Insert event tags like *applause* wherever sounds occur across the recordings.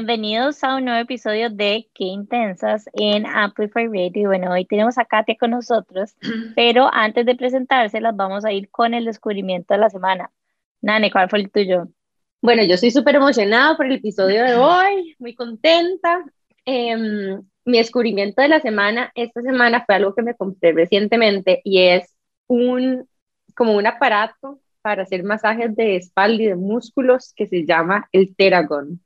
bienvenidos a un nuevo episodio de Qué Intensas en Amplify Radio. Bueno, hoy tenemos a Katia con nosotros, *clears throat* pero antes de presentárselas vamos a ir con el descubrimiento de la semana. Nane, ¿cuál fue el tuyo? Bueno, yo estoy súper emocionada por el episodio de hoy, muy contenta. Em, mi descubrimiento de la semana, esta semana fue algo que me compré recientemente y es un, como un aparato para hacer masajes de espalda y de músculos que se llama el Teragon.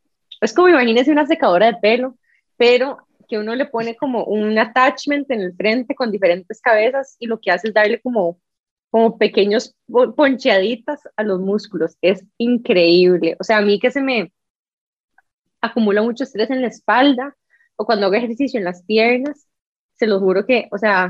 Es como imagínese una secadora de pelo, pero que uno le pone como un attachment en el frente con diferentes cabezas y lo que hace es darle como, como pequeños poncheaditas a los músculos. Es increíble. O sea, a mí que se me acumula mucho estrés en la espalda o cuando hago ejercicio en las piernas, se lo juro que, o sea,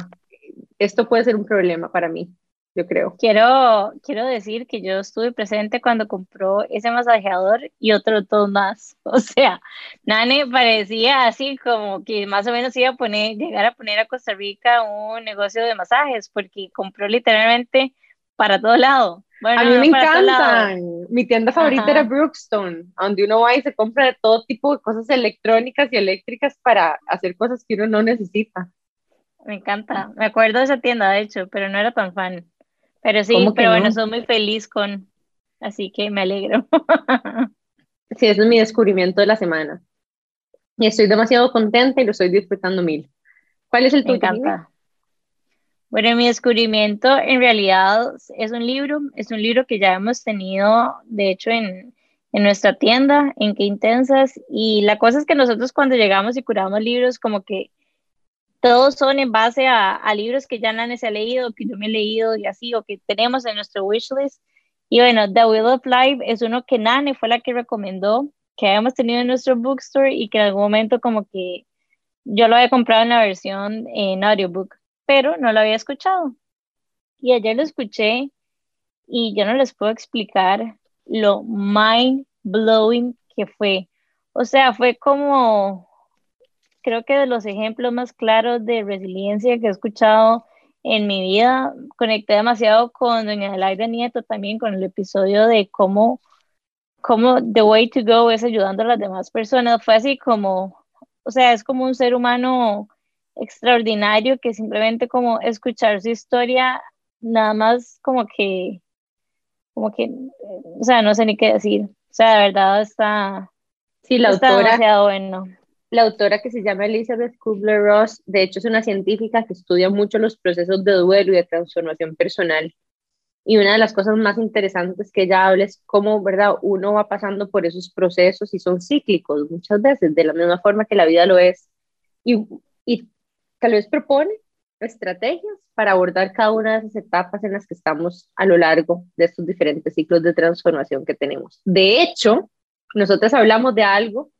esto puede ser un problema para mí yo creo. Quiero, quiero decir que yo estuve presente cuando compró ese masajeador y otro dos más. *laughs* O sea, Nane parecía así como que más o menos iba a poner, llegar a poner a Costa Rica un negocio de masajes, porque compró literalmente para todo lado. Bueno, a mí me encantan. Mi tienda favorita era Brookstone, donde uno va y se compra de todo tipo de cosas electrónicas y eléctricas para hacer cosas que uno no necesita. Me encanta. Me acuerdo de esa tienda, de hecho, pero no era tan fan. Pero sí, pero bueno, soy muy feliz con, así que me alegro. *laughs* sí, ese es mi descubrimiento de la semana. Y estoy demasiado contenta y lo estoy disfrutando mil. ¿Cuál es el tuyo? Bueno, mi descubrimiento en realidad es un libro, es un libro que ya hemos tenido, de hecho, en, en nuestra tienda, en Qué Intensas, y la cosa es que nosotros cuando llegamos y curamos libros, como que todos son en base a, libros que ya Nane se ha leído, que yo me he leído y así, o que tenemos en nuestro wishlist. Y bueno, The Wheel of Life es uno que Nane fue la que recomendó, que habíamos tenido en nuestro bookstore y que en algún momento como que yo lo había comprado en la versión en audiobook, pero no lo había escuchado. Y ayer lo escuché y yo no les puedo explicar lo mind blowing que fue. O sea, fue como creo que de los ejemplos más claros de resiliencia que he escuchado en mi vida, conecté demasiado con doña Adelaida Nieto también, con el episodio de cómo, cómo The Way to Go es ayudando a las demás personas. Fue así como, o sea, es como un ser humano extraordinario que simplemente como escuchar su historia, nada más como que, como que, o sea, no sé ni qué decir. O sea, de verdad está, sí, la está demasiado bueno la autora que se llama Elizabeth Kubler-Ross, de hecho es una científica que estudia mucho los procesos de duelo y de transformación personal. Y una de las cosas más interesantes que ella habla es cómo, ¿verdad? Uno va pasando por esos procesos y son cíclicos muchas veces, de la misma forma que la vida lo es. Y, y tal vez propone estrategias para abordar cada una de esas etapas en las que estamos a lo largo de estos diferentes ciclos de transformación que tenemos. De hecho, nosotros hablamos de algo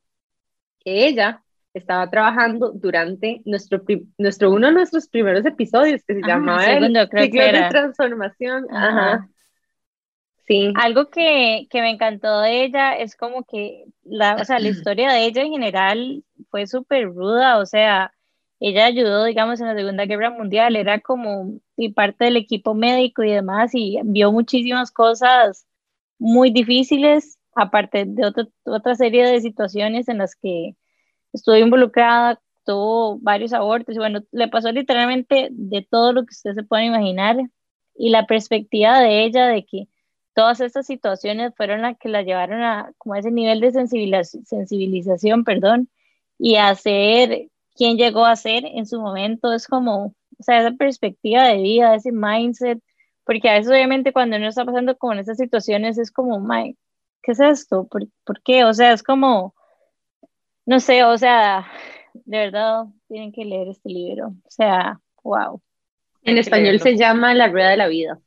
que ella estaba trabajando durante nuestro, nuestro uno de nuestros primeros episodios que se llamaba el ciclo de transformación. Ajá. Sí. Algo que, que, me encantó de ella es como que la, o sea, la *clears throat* historia de ella en general fue súper ruda, o sea, ella ayudó, digamos, en la Segunda Guerra Mundial, era como y parte del equipo médico y demás, y vio muchísimas cosas muy difíciles, aparte de otra serie de situaciones en las que estuvo involucrada, tuvo varios abortos y bueno, le pasó literalmente de todo lo que usted se puede imaginar y la perspectiva de ella de que todas estas situaciones fueron las que la llevaron a como ese nivel de sensibilización, perdón, y a ser quien llegó a ser en su momento, es como, o sea, esa perspectiva de vida, ese mindset, porque a veces obviamente cuando uno está pasando como en esas situaciones es como, my, ¿qué es esto? ¿Por, ¿Por qué? O sea, es como, no sé, o sea, de verdad tienen que leer este libro. O sea, wow. En español se llama La Rueda de la Vida.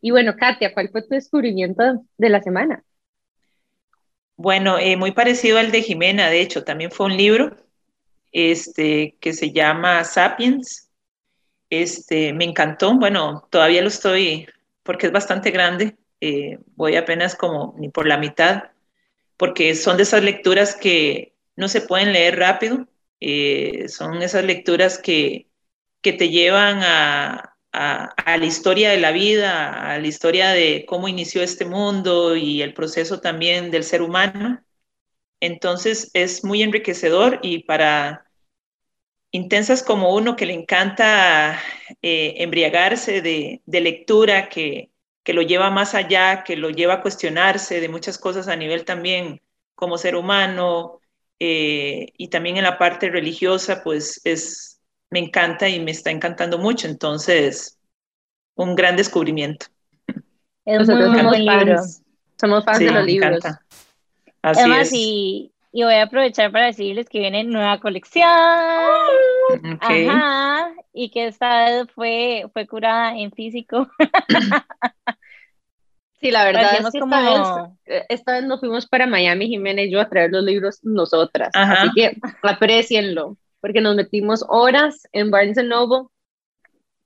Y bueno, Katia, ¿cuál fue tu descubrimiento de la semana? Bueno, eh, muy parecido al de Jimena, de hecho, también fue un libro este, que se llama Sapiens. Este, me encantó, bueno, todavía lo estoy, porque es bastante grande, eh, voy apenas como ni por la mitad, porque son de esas lecturas que no se pueden leer rápido, eh, son esas lecturas que, que te llevan a, a, la historia de la vida, a la historia de cómo inició este mundo y el proceso también del ser humano. Entonces es muy enriquecedor y para intensas como uno que le encanta eh, embriagarse de, lectura, que, que, lo lleva más allá, que lo lleva a cuestionarse de muchas cosas a nivel también como ser humano eh, y también en la parte religiosa, pues es, me encanta y me está encantando mucho. Entonces, un gran descubrimiento. Es muy, buen libro. Somos fans de los libros. Así Además, Y, y, voy a aprovechar para decirles que viene nueva colección. Ajá. Y que esta vez fue, fue curada en físico. *laughs* Sí, la verdad es que como... esta, vez, eh, esta, vez, nos fuimos para Miami, Jimena y yo, a traer los libros nosotras. Así que aprecienlo porque nos metimos horas en Barnes Noble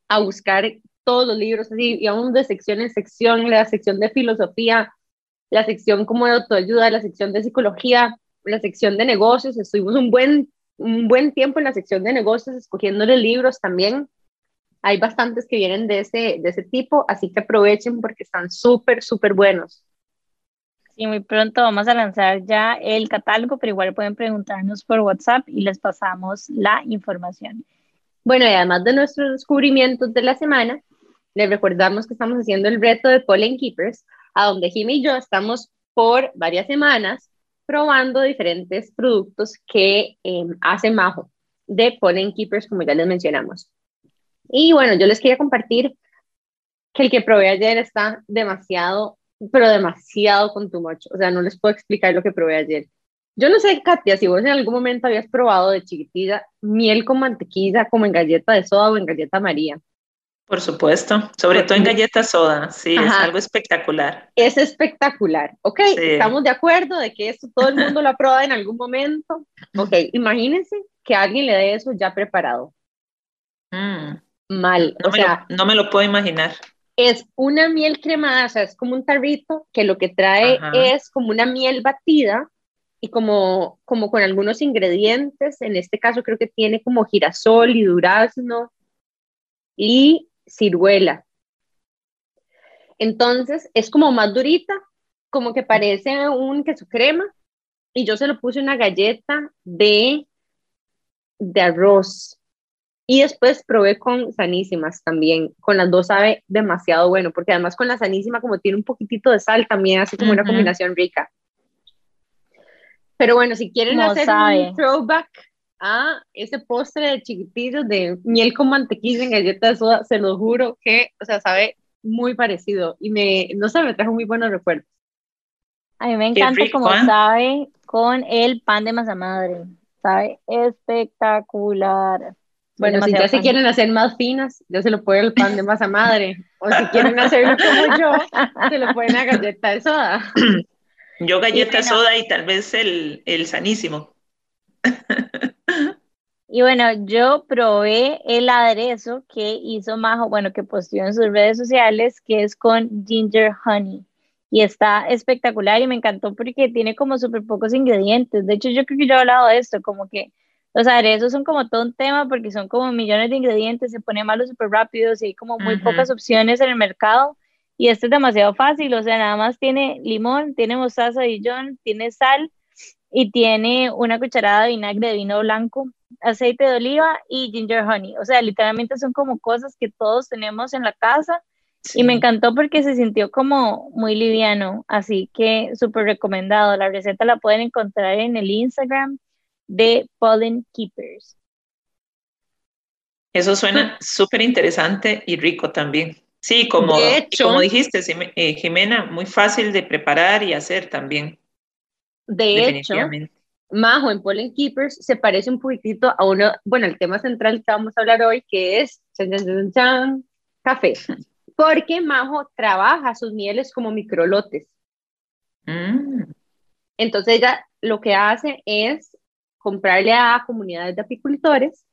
a buscar todos los libros, así, íbamos de sección en sección, la sección de filosofía, la sección como de autoayuda, la sección de psicología, la sección de negocios, estuvimos un buen, un buen tiempo en la sección de negocios escogiéndole libros también. Hay bastantes que vienen de ese, de ese tipo, así que aprovechen porque están súper, súper buenos. Y muy pronto vamos a lanzar ya el catálogo, pero igual pueden preguntarnos por WhatsApp y les pasamos la información. Bueno, y además de nuestros descubrimientos de la semana, les recordamos que estamos haciendo el reto de Pollen Keepers, a donde Jimmy y yo estamos por varias semanas probando diferentes productos que eh, hace Majo de Pollen Keepers, como ya les mencionamos. Y bueno, yo les quería compartir que el que probé ayer está demasiado pero demasiado con tu macho. O sea, no les puedo explicar lo que probé ayer. Yo no sé, Katia, si vos en algún momento habías probado de chiquitilla miel con mantequilla como en galleta de soda o en galleta María. Por supuesto, sobre todo en galleta soda, sí, es algo espectacular. Es espectacular, ok, estamos de acuerdo de que esto todo el *laughs* mundo lo probado en algún momento. Ok, imagínense que alguien le dé eso ya preparado. Mm. Mal, o sea. no me lo puedo imaginar es una miel cremada, o sea, es como un tarrito que lo que trae es como una miel batida y como, como con algunos ingredientes, en este caso creo que tiene como girasol y durazno y ciruela. Entonces es como más durita, como que parece un queso crema y yo se lo puse una galleta de, de arroz y después probé con sanísimas también. Con las dos sabe demasiado bueno, porque además con la sanísima como tiene un poquitito de sal también hace como una combinación rica. Pero bueno, si quieren hacer un throwback a ese postre de chiquitillos de miel con mantequilla en galleta de soda, se lo juro que, o sea, sabe muy parecido y me, no sé, me trajo muy buenos recuerdos. A mí me encanta como ¿eh? sabe con el pan de masa madre. Sabe espectacular. Bueno, si ya se quieren hacer más finas, ya se lo pueden el pan de masa madre. O si quieren hacerlo como yo, se lo pueden a galleta de soda. Yo galleta de soda y tal vez el, el sanísimo. *laughs* Y bueno, yo probé el aderezo que hizo Majo, bueno, que posteó en sus redes sociales, que es con ginger honey. Y está espectacular y me encantó porque tiene como súper pocos ingredientes. De hecho, yo creo que yo he hablado de esto, como que los aderezos son como todo un tema porque son como millones de ingredientes, se pone malo súper rápido y hay como muy pocas opciones en el mercado. Y este es demasiado fácil, o sea, nada más tiene limón, tiene mostaza de Dijon, tiene sal y tiene una cucharada de vinagre de vino blanco, aceite de oliva y ginger honey. O sea, literalmente son como cosas que todos tenemos en la casa. Y me encantó porque se sintió como muy liviano, así que súper recomendado. La receta la pueden encontrar en el Instagram de Pollen Keepers. Eso suena súper interesante y rico también. Sí, como, como dijiste, eh, Jimena, muy fácil de preparar y hacer también. De hecho, Majo en Pollen Keepers se parece un poquitito a uno, bueno, el tema central que vamos a hablar hoy, que es café. *laughs* Porque Majo trabaja sus mieles como microlotes. Mm. Entonces ella lo que hace es comprarle a comunidades de apicultores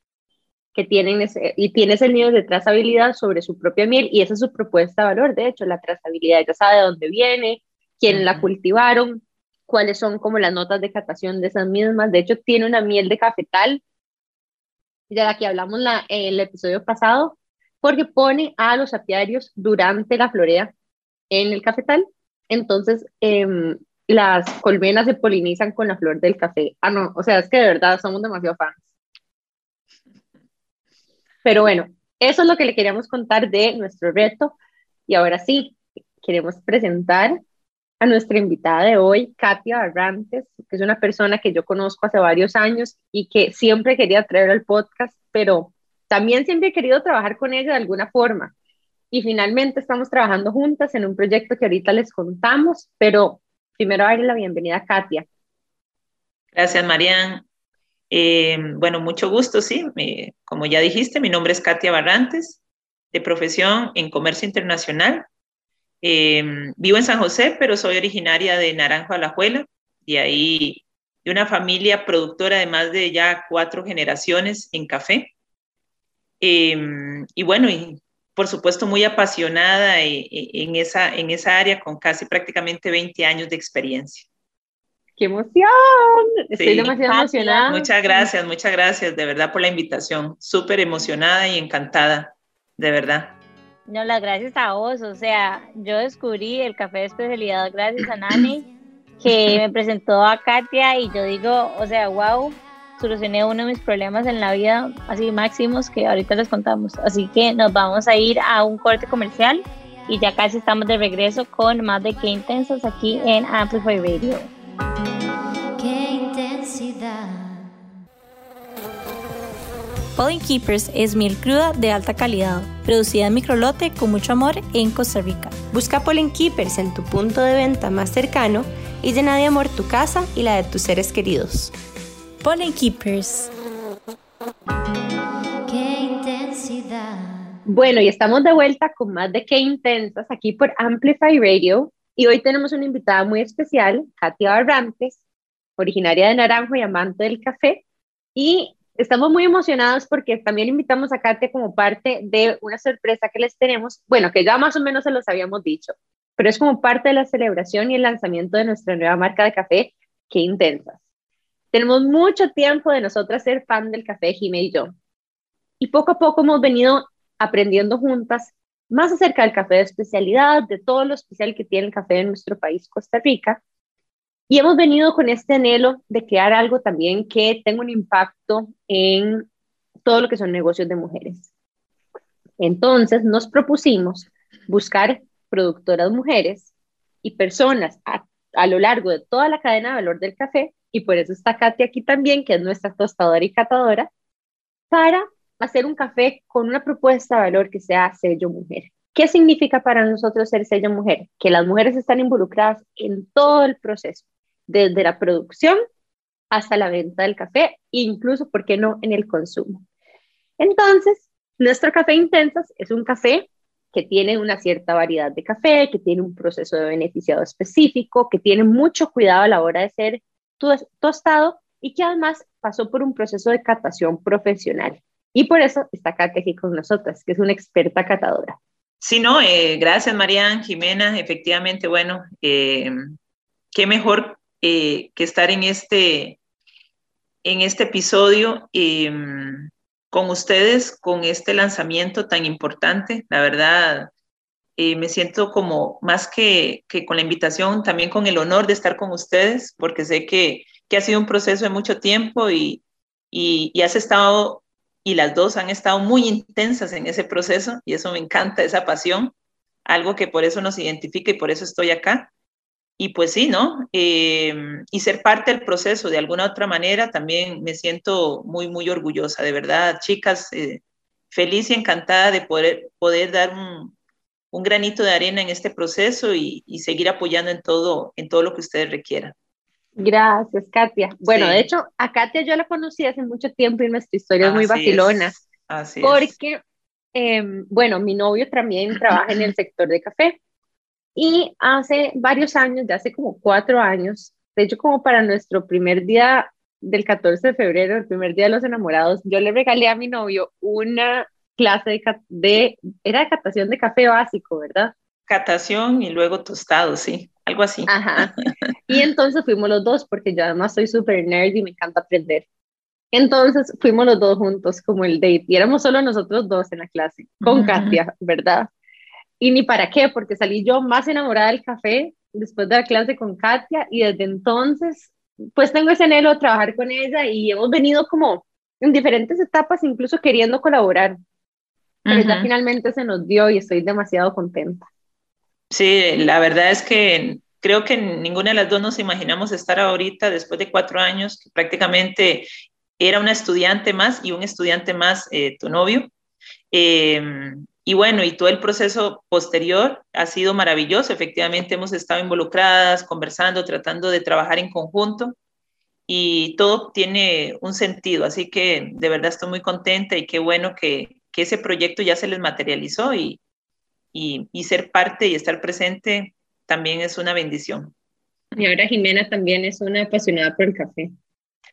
que tienen ese, y tienes el nivel de trazabilidad sobre su propia miel y esa es su propuesta de valor, de hecho, la trazabilidad, ya sabe de dónde viene, quiénes la cultivaron, cuáles son como las notas de catación de esas mismas, de hecho tiene una miel de cafetal, de la que hablamos la, el episodio pasado, porque pone a los apiarios durante la florea en el cafetal. Entonces, em, las colmenas se polinizan con la flor del café. Ah, no, o sea, es que de verdad somos demasiado fans. Pero bueno, eso es lo que le queríamos contar de nuestro reto. Y ahora sí, queremos presentar a nuestra invitada de hoy, Katia Barrantes, que es una persona que yo conozco hace varios años y que siempre quería traer al podcast, pero también siempre he querido trabajar con ella de alguna forma. Y finalmente estamos trabajando juntas en un proyecto que ahorita les contamos, pero primero darle la bienvenida a Katia. Gracias, Marian. Eh, bueno, mucho gusto, sí. como ya dijiste, mi nombre es Katia Barrantes, de profesión en comercio internacional. Eh, vivo en San José, pero soy originaria de Naranjo Alajuela, y ahí de una familia productora de más de ya cuatro generaciones en café. Eh, y bueno, y por supuesto muy apasionada en esa, en esa área con casi prácticamente 20 años de experiencia. ¡Qué emoción! Estoy demasiado emocionada. Muchas gracias, muchas gracias de verdad por la invitación. Súper emocionada y encantada, de verdad. No, las gracias a vos. O sea, yo descubrí el café de especialidad gracias a Nani, que me presentó a Katia y yo digo, o sea, wow, solucioné uno de mis problemas en la vida, así máximos, que ahorita les contamos. Así que nos vamos a ir a un corte comercial y ya casi estamos de regreso con más de Qué Intensas aquí en Amplify Radio. Qué intensidad. Pollen Keepers es miel cruda de alta calidad, producida en microlote con mucho amor en Costa Rica. Busca Pollen Keepers en tu punto de venta más cercano y llena de amor tu casa y la de tus seres queridos. Pollen Keepers. Qué intensidad. Bueno, y estamos de vuelta con más de Qué Intensas aquí por Amplify Radio. Y hoy tenemos una invitada muy especial, Katia Barrantes, originaria de Naranjo y amante del café. Y estamos muy emocionados porque también invitamos a Katia como parte de una sorpresa que les tenemos, bueno, que ya más o menos se los habíamos dicho, pero es como parte de la celebración y el lanzamiento de nuestra nueva marca de café, Qué Intensas. Tenemos mucho tiempo de nosotras ser fan del café, Jimé y yo. Y poco a poco hemos venido aprendiendo juntas más acerca del café de especialidad, de todo lo especial que tiene el café en nuestro país, Costa Rica. Y hemos venido con este anhelo de crear algo también que tenga un impacto en todo lo que son negocios de mujeres. Entonces nos propusimos buscar productoras mujeres y personas a, lo largo de toda la cadena de valor del café y por eso está Katy aquí también, que es nuestra tostadora y catadora, para hacer un café con una propuesta de valor que sea sello mujer. ¿Qué significa para nosotros ser sello mujer? Que las mujeres están involucradas en todo el proceso, desde la producción hasta la venta del café, incluso, ¿por qué no?, en el consumo. Entonces, nuestro café Intensas es un café que tiene una cierta variedad de café, que tiene un proceso de beneficiado específico, que tiene mucho cuidado a la hora de ser tostado y que además pasó por un proceso de catación profesional. Y por eso está Katia aquí con nosotras, que es una experta catadora. Sí, no, eh, gracias Marian, Jimena, efectivamente, bueno, eh, qué mejor eh, que estar en este, en este episodio con ustedes, con este lanzamiento tan importante. La verdad, me siento como más que, que, con la invitación, también con el honor de estar con ustedes, porque sé que, que ha sido un proceso de mucho tiempo y, y, has estado, y las dos han estado muy intensas en ese proceso, y eso me encanta, esa pasión, algo que por eso nos identifica y por eso estoy acá. Y pues sí, ¿no? Eh, y ser parte del proceso de alguna otra manera, también me siento muy, muy orgullosa, de verdad, chicas, eh, feliz y encantada de poder, poder dar un, un granito de arena en este proceso y, seguir apoyando en todo, en todo lo que ustedes requieran. Gracias, Katia. Bueno, de hecho, a Katia yo la conocí hace mucho tiempo y nuestra historia es muy vacilona. Así porque, em, bueno, mi novio también trabaja en el sector de café y hace varios años, ya hace como cuatro años, de hecho como para nuestro primer día del 14 de febrero, el primer día de los enamorados, yo le regalé a mi novio una clase de, de, era de catación de café básico, ¿verdad? Catación y luego tostado, sí, algo así. Ajá. *laughs* Y entonces fuimos los dos, porque yo además soy súper nerd y me encanta aprender. Entonces fuimos los dos juntos como el date y éramos solo nosotros dos en la clase, con Katia, ¿verdad? Y ni para qué, porque salí yo más enamorada del café después de la clase con Katia y desde entonces pues tengo ese anhelo de trabajar con ella y hemos venido como en diferentes etapas incluso queriendo colaborar. Pero ya finalmente se nos dio y estoy demasiado contenta. Sí, la verdad es que creo que ninguna de las dos nos imaginamos estar ahorita después de cuatro años, que prácticamente era una estudiante más y un estudiante más eh, tu novio. Em, y bueno, y todo el proceso posterior ha sido maravilloso. Efectivamente, hemos estado involucradas, conversando, tratando de trabajar en conjunto y todo tiene un sentido. Así que de verdad estoy muy contenta y qué bueno que, que ese proyecto ya se les materializó y, y, y ser parte y estar presente también es una bendición. Y ahora Jimena también es una apasionada por el café.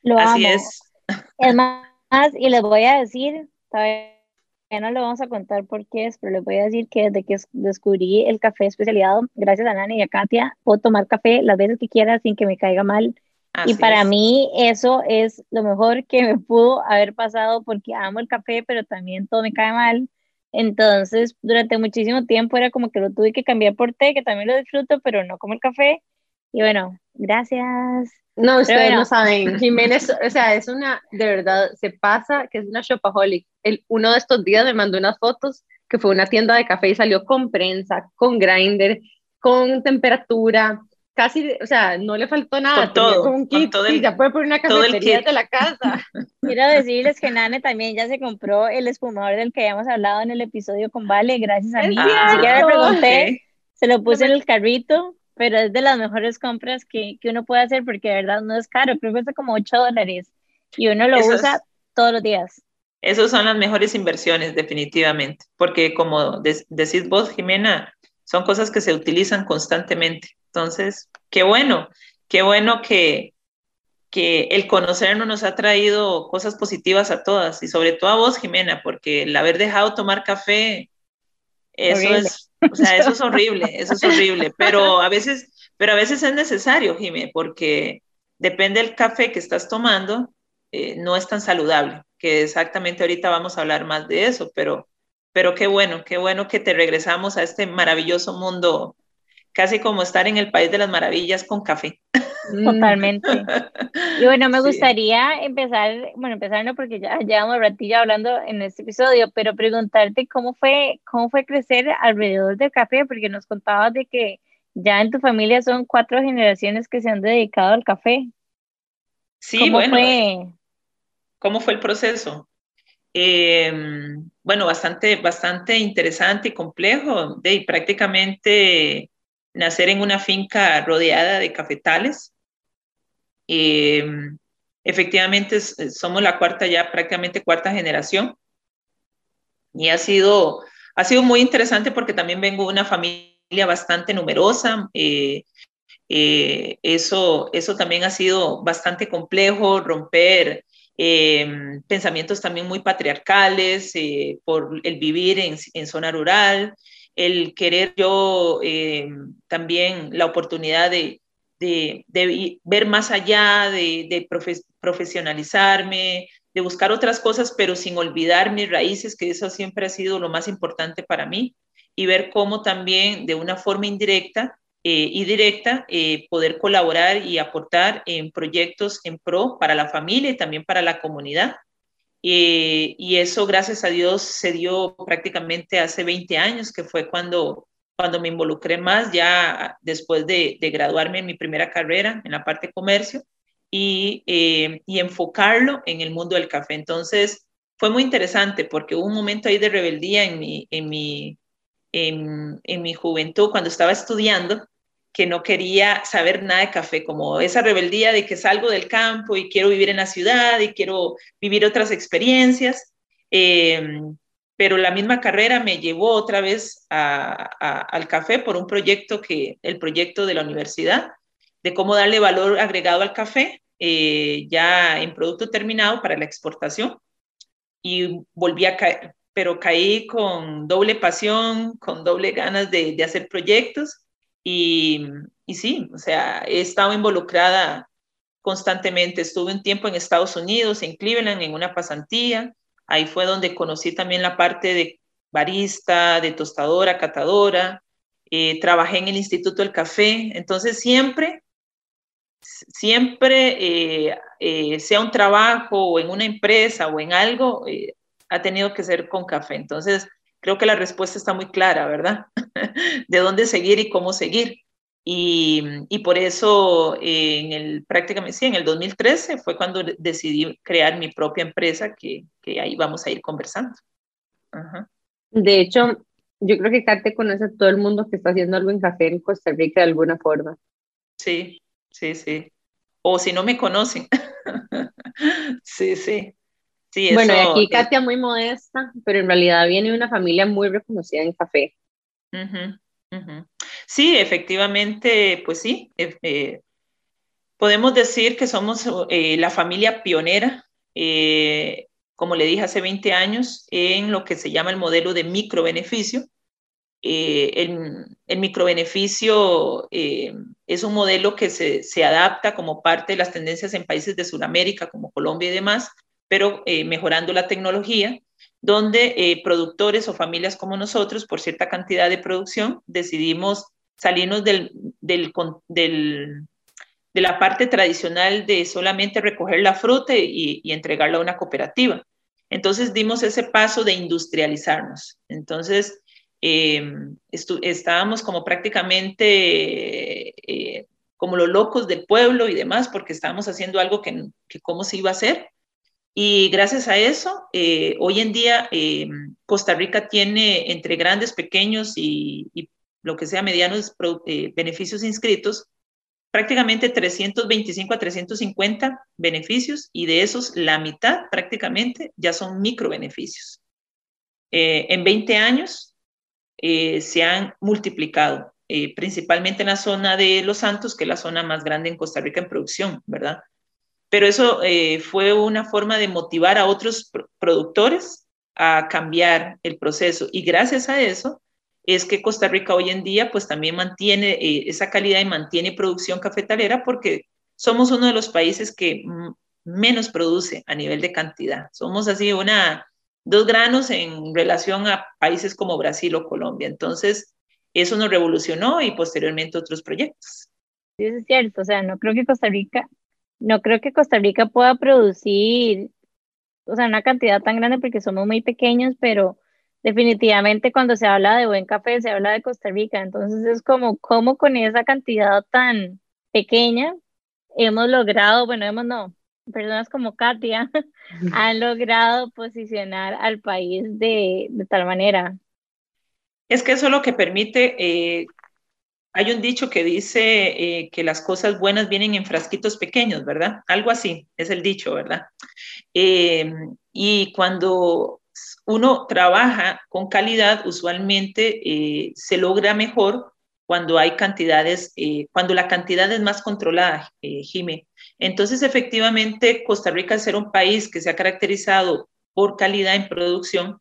Lo Así es. Es más, y les voy a decir, todavía no le vamos a contar por qué es, pero les voy a decir que desde que descubrí el café especializado, gracias a Nani y a Katia, puedo tomar café las veces que quiera sin que me caiga mal. y para mí eso es lo mejor que me pudo haber pasado porque amo el café, pero también todo me cae mal. Entonces, durante muchísimo tiempo era como que lo tuve que cambiar por té, que también lo disfruto, pero no como el café. Y bueno, gracias. No, ustedes no saben. Jiménez, o sea, es una, de verdad, se pasa que es una shopaholic. El, uno de estos días me mandó unas fotos que fue una tienda de café y salió con prensa, con grinder, con temperatura, casi, o sea, no le faltó nada. Con todo. un kit, todo el, ya puede poner una cafetería de la casa. *laughs* Quiero decirles que Nane también ya se compró el espumador del que habíamos hablado en el episodio con Vale, gracias a mí. Ni siquiera le pregunté, se lo puse en el carrito, pero es de las mejores compras que, que, uno puede hacer porque de verdad no es caro, creo que cuesta como 8 dólares y uno lo usa todos los días. Esas son las mejores inversiones, definitivamente, porque como decís vos, Jimena, son cosas que se utilizan constantemente. Entonces, qué bueno, qué bueno que, que el conocernos nos ha traído cosas positivas a todas y sobre todo a vos, Jimena, porque el haber dejado tomar café, eso es, o sea, eso es *laughs* horrible, eso es horrible, pero a veces, pero a veces es necesario, Jimé, porque depende del café que estás tomando, eh, no es tan saludable, que exactamente ahorita vamos a hablar más de eso, pero, pero qué bueno, qué bueno que te regresamos a este maravilloso mundo casi como estar en el país de las maravillas con café. *laughs* Totalmente. *laughs* Y bueno, me gustaría empezar, bueno, empezar no porque ya llevamos ratilla hablando en este episodio, pero preguntarte cómo fue, cómo fue crecer alrededor del café, porque nos contabas de que ya en tu familia son cuatro generaciones que se han dedicado al café. Sí, ¿Cómo bueno. Fue? ¿Cómo fue el proceso? Em, bueno, bastante, bastante interesante y complejo. De prácticamente nacer en una finca rodeada de cafetales. Em, efectivamente, somos la cuarta ya, prácticamente cuarta generación. Y ha sido, ha sido muy interesante porque también vengo de una familia bastante numerosa. Eh, eh, eso, eso también ha sido bastante complejo, romper em, pensamientos también muy patriarcales eh, por el vivir en, zona rural el querer yo eh, también la oportunidad de, ver más allá, de, profesionalizarme, de buscar otras cosas, pero sin olvidar mis raíces, que eso siempre ha sido lo más importante para mí, y ver cómo también de una forma indirecta eh, y directa eh, poder colaborar y aportar en proyectos en pro para la familia y también para la comunidad. Eh, y eso, gracias a Dios, se dio prácticamente hace 20 años, que fue cuando, cuando me involucré más, ya después de, graduarme en mi primera carrera en la parte de comercio, y, eh, y, enfocarlo en el mundo del café. Entonces, fue muy interesante porque hubo un momento ahí de rebeldía en mi, en mi, en, en mi juventud, cuando estaba estudiando, que no quería saber nada de café, como esa rebeldía de que salgo del campo y quiero vivir en la ciudad y quiero vivir otras experiencias. Em, pero la misma carrera me llevó otra vez al café por un proyecto que, el proyecto de la universidad, de cómo darle valor agregado al café, eh, ya en producto terminado para la exportación. Y volví a caer, pero caí con doble pasión, con doble ganas de, de hacer proyectos y, y sí, o sea, he estado involucrada constantemente. Estuve un tiempo en Estados Unidos, en Cleveland, en una pasantía. Ahí fue donde conocí también la parte de barista, de tostadora, catadora. Eh, trabajé en el Instituto del Café. Entonces siempre, siempre, eh, eh, sea un trabajo o en una empresa o en algo, ha tenido que ser con café. Entonces, creo que la respuesta está muy clara, ¿verdad? *laughs* de dónde seguir y cómo seguir. Y, y, por eso en el prácticamente sí, en el 2013 fue cuando decidí crear mi propia empresa que, que ahí vamos a ir conversando. De hecho, yo creo que Kate conoce a todo el mundo que está haciendo algo en café en Costa Rica de alguna forma. Sí, sí, sí. O si no me conocen. *laughs* sí, sí. sí bueno, y aquí Katia muy modesta, pero en realidad viene de una familia muy reconocida en café. Sí, efectivamente, pues sí. Eh, eh, podemos decir que somos eh, la familia pionera, como le dije hace 20 años, en lo que se llama el modelo de microbeneficio. el, el, microbeneficio es un modelo que se, se, adapta como parte de las tendencias en países de Sudamérica, como Colombia y demás, pero mejorando la tecnología donde eh, productores o familias como nosotros, por cierta cantidad de producción, decidimos salirnos del, del, de la parte tradicional de solamente recoger la fruta y, y, entregarla a una cooperativa. Entonces dimos ese paso de industrializarnos. Entonces eh, estábamos como prácticamente eh, como los locos del pueblo y demás, porque estábamos haciendo algo que, que cómo se iba a hacer y gracias a eso, eh, hoy en día eh, Costa Rica tiene entre grandes, pequeños y, lo que sea medianos eh, beneficios inscritos, prácticamente 325 a 350 beneficios y de esos la mitad prácticamente ya son micro beneficios. en 20 años se han multiplicado, principalmente en la zona de Los Santos, que es la zona más grande en Costa Rica en producción, ¿verdad? Pero eso eh, fue una forma de motivar a otros productores a cambiar el proceso y gracias a eso es que Costa Rica hoy en día pues también mantiene eh, esa calidad y mantiene producción cafetalera porque somos uno de los países que menos produce a nivel de cantidad. Somos así una, dos granos en relación a países como Brasil o Colombia. Entonces, eso nos revolucionó y posteriormente otros proyectos. Sí, es cierto. O sea, no creo que Costa Rica no creo que Costa Rica pueda producir, o sea, una cantidad tan grande porque somos muy pequeños, pero definitivamente cuando se habla de buen café se habla de Costa Rica. Entonces es como, ¿cómo con esa cantidad tan pequeña hemos logrado, bueno, hemos no, personas como Katia *laughs* han logrado posicionar al país de, de tal manera? Es que eso es lo que permite eh, hay un dicho que dice eh, que las cosas buenas vienen en frasquitos pequeños, ¿verdad? Algo así, es el dicho, ¿verdad? Eh, y cuando uno trabaja con calidad, usualmente eh, se logra mejor cuando hay cantidades, cuando la cantidad es más controlada, Jimé. Entonces, efectivamente, Costa Rica, al ser un país que se ha caracterizado por calidad en producción,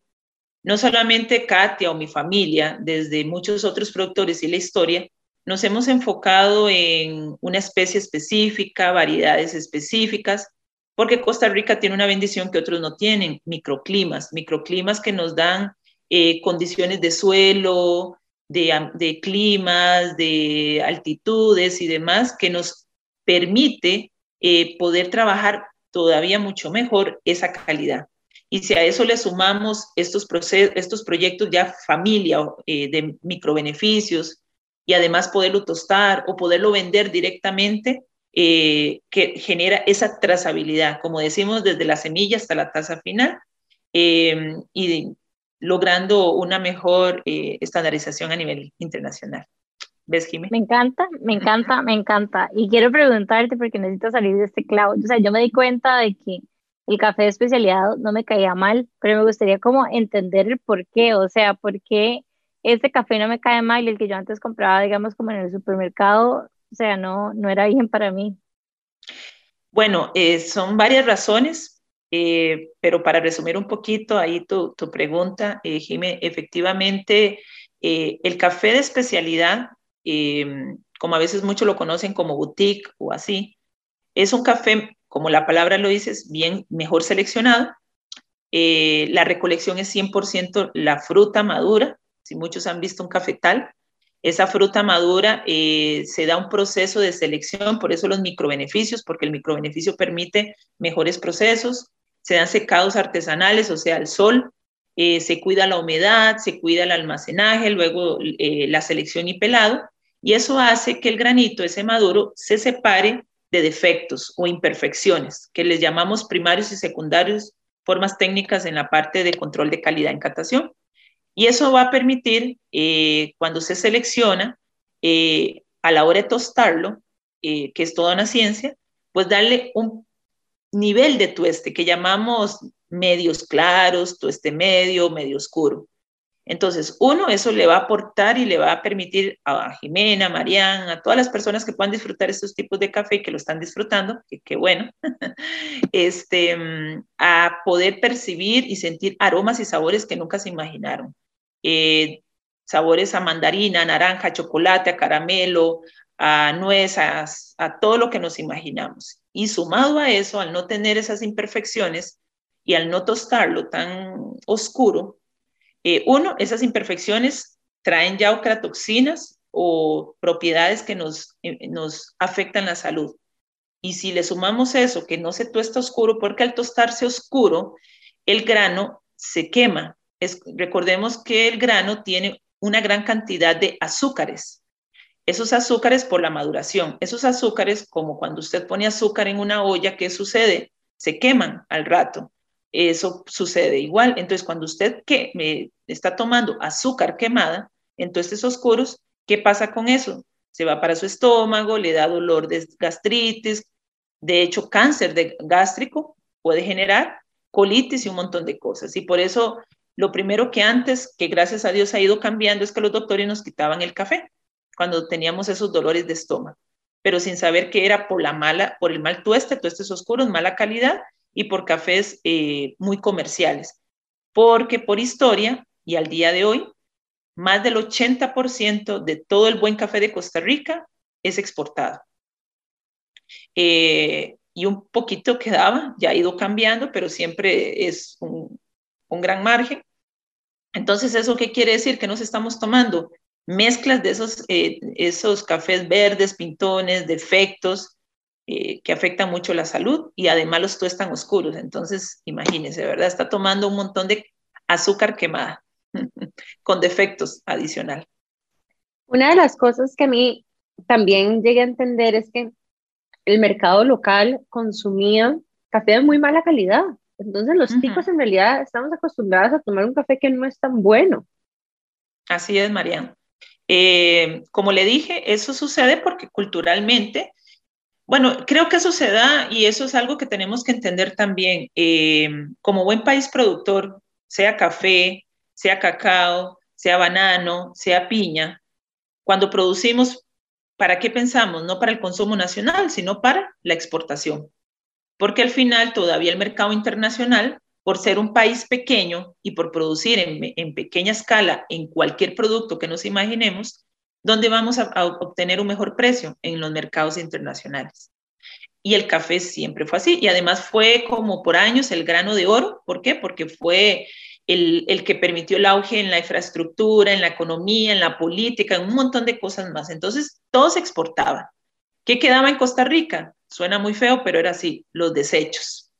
no solamente Katia o mi familia, desde muchos otros productores y la historia, nos hemos enfocado en una especie específica, variedades específicas, porque Costa Rica tiene una bendición que otros no tienen, microclimas, microclimas que nos dan eh, condiciones de suelo, de, climas, de altitudes y demás, que nos permite eh, poder trabajar todavía mucho mejor esa calidad. Y si a eso le sumamos estos, estos proyectos ya familia eh, de microbeneficios, y además poderlo tostar o poderlo vender directamente, eh, que genera esa trazabilidad, como decimos, desde la semilla hasta la taza final, em, y logrando una mejor eh, estandarización a nivel internacional. ¿Ves, Jimmy? Me encanta, me encanta, me encanta. Y quiero preguntarte, porque necesito salir de este clavo. O sea, yo me di cuenta de que el café de especialidad no me caía mal, pero me gustaría como entender el por qué, o sea, por qué este café no me cae mal y el que yo antes compraba, digamos, como en el supermercado, o sea, no, no era bien para mí. Bueno, eh, son varias razones, eh, pero para resumir un poquito ahí tu, tu pregunta, eh, Jimé, efectivamente, eh, el café de especialidad, como a veces muchos lo conocen como boutique o así, Es un café, como la palabra lo dice, es bien mejor seleccionado. Eh, la recolección es 100% la fruta madura. Si muchos han visto un cafetal, esa fruta madura eh, se da un proceso de selección, por eso los microbeneficios, porque el microbeneficio permite mejores procesos. Se dan secados artesanales, o sea, al sol, eh, se cuida la humedad, se cuida el almacenaje, luego la selección y pelado, y eso hace que el granito, ese maduro, se separe de defectos o imperfecciones, que les llamamos primarios y secundarios, formas técnicas en la parte de control de calidad en catación. Y eso va a permitir, eh, cuando se selecciona, eh, a la hora de tostarlo, eh, que es toda una ciencia, pues darle un nivel de tueste que llamamos medios claros, tueste medio, medio oscuro. Entonces, uno, eso le va a aportar y le va a permitir a Jimena, a Mariana, a todas las personas que puedan disfrutar estos tipos de café y que lo están disfrutando, que qué bueno, *laughs* este, mm, a poder percibir y sentir aromas y sabores que nunca se imaginaron. Eh, sabores a mandarina, naranja, chocolate, a caramelo, a nuez, a, a todo lo que nos imaginamos. Y sumado a eso, al no tener esas imperfecciones y al no tostarlo tan oscuro, eh, uno, esas imperfecciones traen ya ocratoxinas o propiedades que nos, eh, nos afectan la salud. Y si le sumamos eso, que no se tuesta oscuro, porque al tostarse oscuro, el grano se quema. Recordemos que el grano tiene una gran cantidad de azúcares. Esos azúcares por la maduración, esos azúcares, como cuando usted pone azúcar en una olla, ¿qué sucede? Se queman al rato eso sucede igual. Entonces, cuando usted que me está tomando azúcar quemada en tostes oscuros, ¿qué pasa con eso? Se va para su estómago, le da dolor de gastritis, de hecho, cáncer de gástrico puede generar colitis y un montón de cosas. Y por eso, lo primero que antes, que gracias a Dios ha ido cambiando, es que los doctores nos quitaban el café cuando teníamos esos dolores de estómago, pero sin saber que era por la mala, por el mal tueste, tuestes oscuros, mala calidad, y por cafés eh, muy comerciales. Porque por historia y al día de hoy, más del 80% de todo el buen café de Costa Rica es exportado. Eh, y un poquito quedaba, ya ha ido cambiando, pero siempre es un, gran margen. Entonces, ¿eso qué quiere decir? Que nos estamos tomando mezclas de esos, eh, esos cafés verdes, pintones, defectos, eh, que afecta mucho la salud y además los tuestan oscuros. Entonces, imagínense, ¿verdad? Está tomando un montón de azúcar quemada *laughs* con defectos adicional. Una de las cosas que a mí también llegué a entender es que el mercado local consumía café de muy mala calidad. Entonces los chicos en realidad estamos acostumbrados a tomar un café que no es tan bueno. Así es, Mariana. Eh, como le dije, eso sucede porque culturalmente bueno, creo que eso se da y eso es algo que tenemos que entender también. Eh, como buen país productor, sea café, sea cacao, sea banano, sea piña, cuando producimos, ¿para qué pensamos? No para el consumo nacional, sino para la exportación. Porque al final todavía el mercado internacional, por ser un país pequeño y por producir en pequeña escala en cualquier producto que nos imaginemos, ¿Dónde vamos a, obtener un mejor precio? En los mercados internacionales. Y el café siempre fue así. Y además fue como por años el grano de oro. ¿Por qué? Porque fue el, que permitió el auge en la infraestructura, en la economía, en la política, en un montón de cosas más. Entonces, todo se exportaba. ¿Qué quedaba en Costa Rica? Suena muy feo, pero era así, los desechos.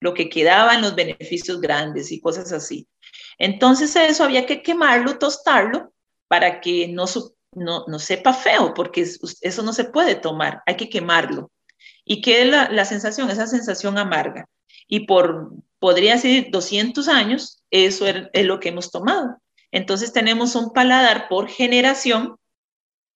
Lo que quedaba en los beneficios grandes y cosas así. Entonces, eso había que quemarlo, tostarlo, para que no, no, no sepa feo, porque eso no se puede tomar, hay que quemarlo. ¿Y qué es la, sensación? Esa sensación amarga. Y por, podría ser 200 años, eso es, lo que hemos tomado. Entonces tenemos un paladar por generación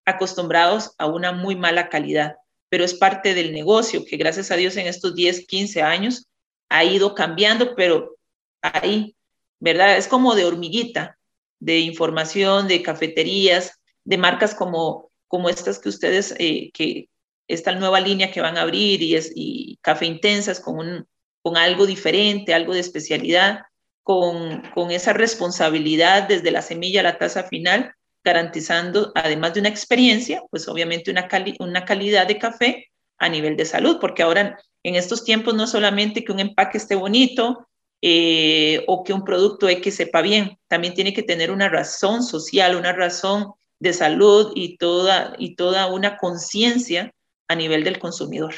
acostumbrados a una muy mala calidad, pero es parte del negocio que gracias a Dios en estos 10, 15 años ha ido cambiando, pero ahí, ¿verdad? Es como de hormiguita, de información, de cafeterías, de marcas como, como estas que ustedes, eh, que esta nueva línea que van a abrir y, es, y café intensas con, un, con algo diferente, algo de especialidad, con, con esa responsabilidad desde la semilla a la taza final, garantizando, además de una experiencia, pues obviamente una, una calidad de café a nivel de salud, porque ahora en estos tiempos no solamente que un empaque esté bonito eh, o que un producto X sepa bien, también tiene que tener una razón social, una razón de salud y toda, y toda una conciencia a nivel del consumidor.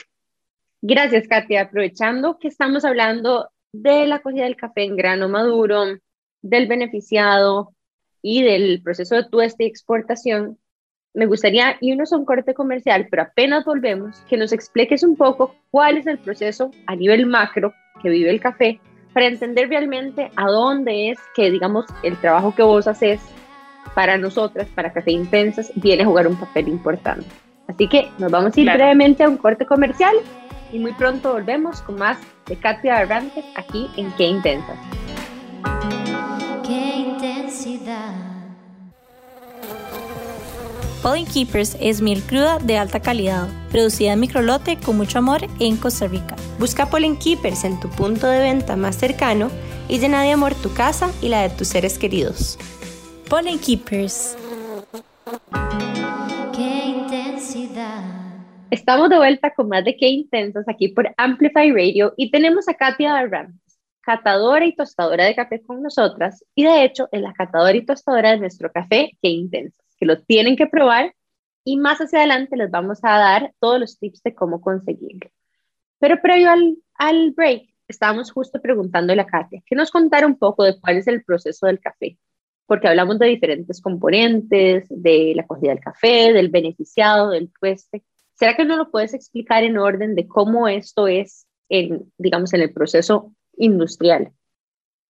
Gracias, Katia. Aprovechando que estamos hablando de la cogida del café en grano maduro, del beneficiado y del proceso de tueste y exportación, me gustaría irnos a un corte comercial, pero apenas volvemos, que nos expliques un poco cuál es el proceso a nivel macro que vive el café para entender realmente a dónde es que, digamos, el trabajo que vos haces para nosotras, para Café Intensas, viene a jugar un papel importante. Así que nos vamos a ir brevemente a un corte comercial y muy pronto volvemos con más de Katia Arrantes aquí en Qué Intensas. Pollen Keepers es miel cruda de alta calidad, producida en microlote con mucho amor en Costa Rica. Busca Pollen Keepers en tu punto de venta más cercano y llena de amor tu casa y la de tus seres queridos. Pollen Keepers. Qué intensidad. Estamos de vuelta con más de Qué Intensos aquí por Amplify Radio y tenemos a Katia Arrantes, catadora y tostadora de café con nosotras y de hecho es la catadora y tostadora de nuestro café Qué Intensos que lo tienen que probar y más hacia adelante les vamos a dar todos los tips de cómo conseguirlo. Pero previo al, al break, estábamos justo preguntándole a Katia que nos contara un poco de cuál es el proceso del café, porque hablamos de diferentes componentes, de la cogida del café, del beneficiado, del tueste. ¿Será que no lo puedes explicar en orden de cómo esto es, en, digamos, en el proceso industrial?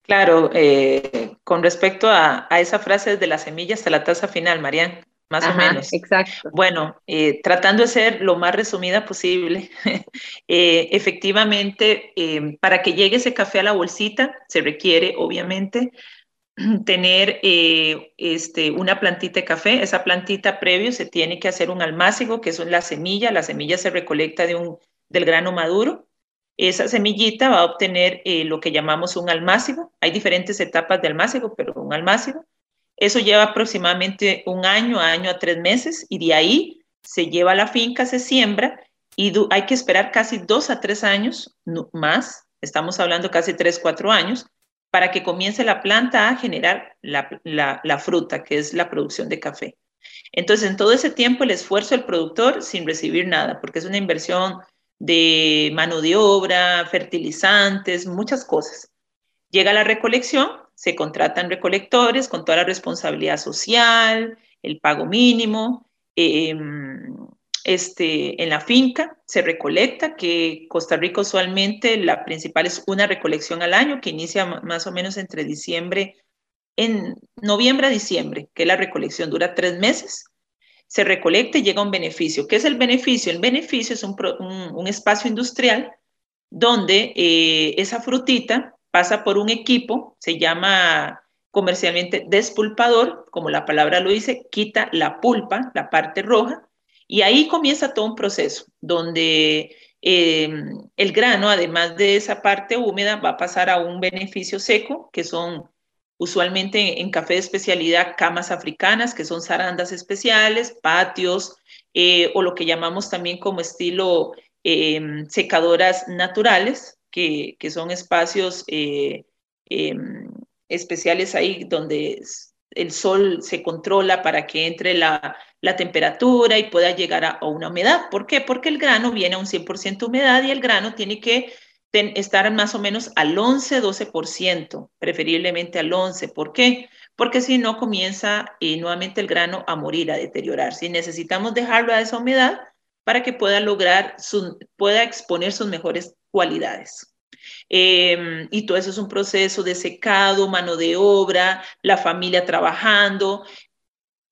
Claro, eh, con respecto a, esa frase de la semilla hasta la taza final, Marian, más o menos. Exacto. Bueno, eh, tratando de ser lo más resumida posible, *laughs* eh, efectivamente, para que llegue ese café a la bolsita, se requiere, obviamente, *clears throat* tener este, una plantita de café. Esa plantita previo se tiene que hacer un almácigo, que es la semilla. La semilla se recolecta de un, del grano maduro esa semillita va a obtener eh, lo que llamamos un almácigo. Hay diferentes etapas de almácigo, pero un almácigo. Eso lleva aproximadamente un año, año a tres meses, y de ahí se lleva a la finca, se siembra, y hay que esperar casi dos a tres años más, estamos hablando casi tres, cuatro años, para que comience la planta a generar la, la fruta, que es la producción de café. Entonces, en todo ese tiempo, el esfuerzo del productor sin recibir nada, porque es una inversión de mano de obra, fertilizantes, muchas cosas. Llega la recolección, se contratan recolectores con toda la responsabilidad social, el pago mínimo. Em, este, en la finca se recolecta, que Costa Rica usualmente la principal es una recolección al año que inicia más o menos entre diciembre, en noviembre a diciembre, que la recolección dura tres meses se recolecta y llega un beneficio. ¿Qué es el beneficio? El beneficio es un, espacio industrial donde eh, esa frutita pasa por un equipo, se llama comercialmente despulpador, como la palabra lo dice, quita la pulpa, la parte roja, y ahí comienza todo un proceso donde em, el grano, además de esa parte húmeda, va a pasar a un beneficio seco, que son usualmente en café de especialidad camas africanas, que son zarandas especiales, patios, eh, o lo que llamamos también como estilo em, secadoras naturales, que, son espacios eh, em, especiales ahí donde el sol se controla para que entre la, temperatura y pueda llegar a, a, una humedad. ¿Por qué? Porque el grano viene a un 100% humedad y el grano tiene que estar más o menos al 11, 12%, preferiblemente al 11. ¿Por qué? Porque si no comienza eh, nuevamente el grano a morir, a deteriorarse. Y necesitamos dejarlo a esa humedad para que pueda lograr, su, pueda exponer sus mejores cualidades. Em, y todo eso es un proceso de secado, mano de obra, la familia trabajando.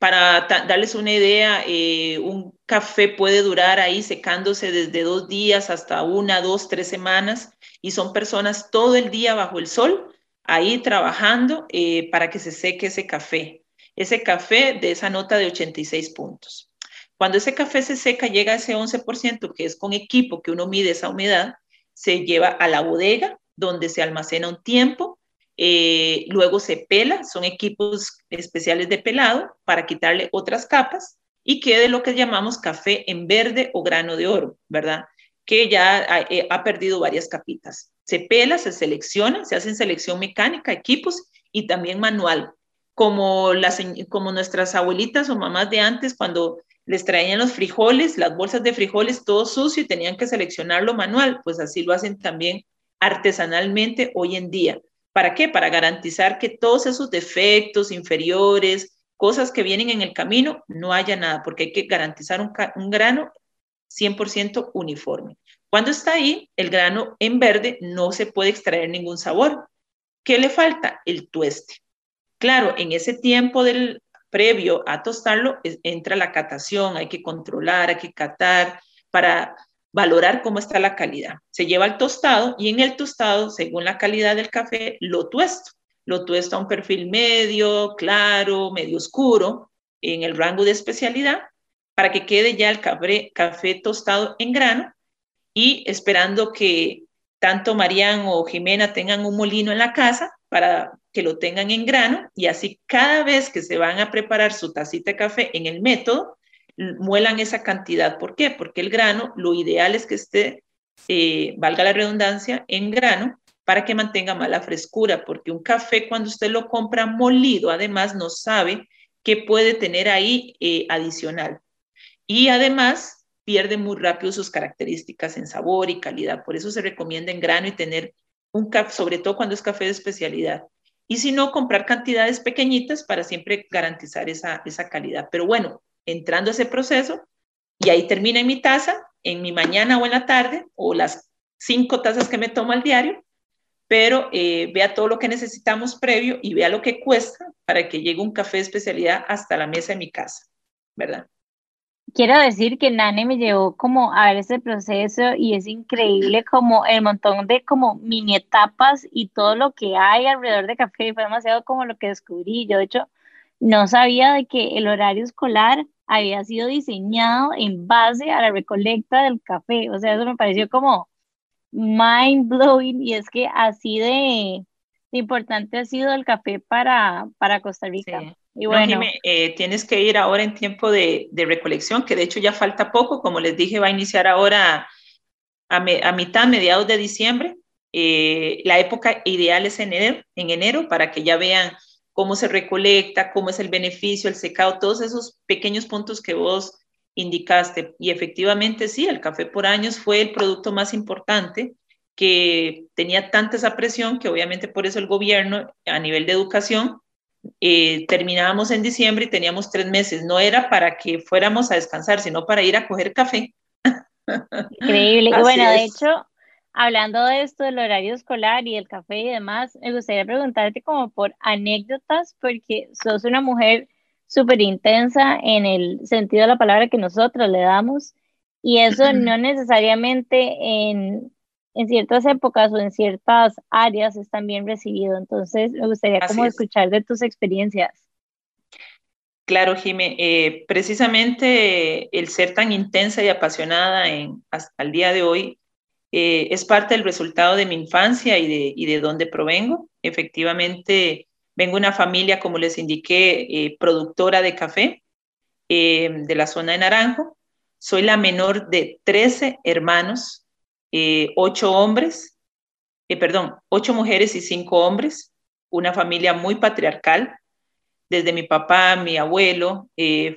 Para darles una idea, eh, un café puede durar ahí secándose desde dos días hasta una, dos, tres semanas y son personas todo el día bajo el sol ahí trabajando eh, para que se seque ese café. Ese café de esa nota de 86 puntos. Cuando ese café se seca, llega a ese 11%, que es con equipo que uno mide esa humedad, se lleva a la bodega donde se almacena un tiempo eh, luego se pela, son equipos especiales de pelado para quitarle otras capas y quede lo que llamamos café en verde o grano de oro, ¿verdad? Que ya ha, eh, ha perdido varias capitas. Se pela, se selecciona, se hacen selección mecánica, equipos y también manual, como, las, como nuestras abuelitas o mamás de antes cuando les traían los frijoles, las bolsas de frijoles todo sucio y tenían que seleccionarlo manual, pues así lo hacen también artesanalmente hoy en día. ¿Para qué? Para garantizar que todos esos defectos inferiores, cosas que vienen en el camino, no haya nada, porque hay que garantizar un, grano 100% uniforme. Cuando está ahí, el grano en verde no se puede extraer ningún sabor. ¿Qué le falta? El tueste. Claro, en ese tiempo del previo a tostarlo entra la catación, hay que controlar, hay que catar para valorar cómo está la calidad. Se lleva al tostado y en el tostado, según la calidad del café, lo tuesto lo tuesto a un perfil medio, claro, medio oscuro, en el rango de especialidad, para que quede ya el café, tostado en grano y esperando que tanto Marían o Jimena tengan un molino en la casa para que lo tengan en grano y así cada vez que se van a preparar su tacita de café en el método, muelan esa cantidad. ¿Por qué? Porque el grano, lo ideal es que esté, eh, valga la redundancia, en grano para que mantenga mala frescura, porque un café cuando usted lo compra molido, además no sabe qué puede tener ahí eh, adicional. Y además pierde muy rápido sus características en sabor y calidad. Por eso se recomienda en grano y tener un café, sobre todo cuando es café de especialidad. Y si no, comprar cantidades pequeñitas para siempre garantizar esa, esa calidad. Pero bueno, entrando a ese proceso, y ahí termina en mi taza, en mi mañana o en la tarde, o las cinco tazas que me tomo al diario, pero eh, vea todo lo que necesitamos previo y vea lo que cuesta para que llegue un café especialidad hasta la mesa de mi casa, ¿verdad? Quiero decir que Nane me llevó como a ver ese proceso y es increíble como el montón de como mini etapas y todo lo que hay alrededor de café, fue demasiado como lo que descubrí. Yo de hecho no sabía de que el horario escolar había sido diseñado en base a la recolecta del café, o sea, eso me pareció como mind blowing y es que así de, importante ha sido el café para, para Costa Rica. Y bueno, eh, tienes que ir ahora en tiempo de, recolección, que de hecho ya falta poco, como les dije, va a iniciar ahora a, a mitad, mediados de diciembre. Eh, la época ideal es en enero, en enero para que ya vean cómo se recolecta, cómo es el beneficio, el secado, todos esos pequeños puntos que vos indicaste. Y efectivamente sí, el café por años fue el producto más importante que tenía tanta esa presión que obviamente por eso el gobierno a nivel de educación eh, terminábamos en diciembre y teníamos tres meses. No era para que fuéramos a descansar, sino para ir a coger café. Increíble. y bueno, de hecho, hablando de esto del horario escolar y el café y demás, me gustaría preguntarte como por anécdotas, porque sos una mujer súper intensa en el sentido de la palabra que nosotros le damos y eso no necesariamente en, en ciertas épocas o en ciertas áreas es tan bien recibido. Entonces, me gustaría como escuchar de tus experiencias. Claro, Jimé, eh, precisamente el ser tan intensa y apasionada en, hasta el día de hoy eh, es parte del resultado de mi infancia y de, y de dónde provengo. Efectivamente, Vengo de una familia, como les indiqué, eh, productora de café eh, de la zona de Naranjo. Soy la menor de 13 hermanos, eh, 8 hombres, perdón, 8 mujeres y 5 hombres. Una familia muy patriarcal, desde mi papá, mi abuelo,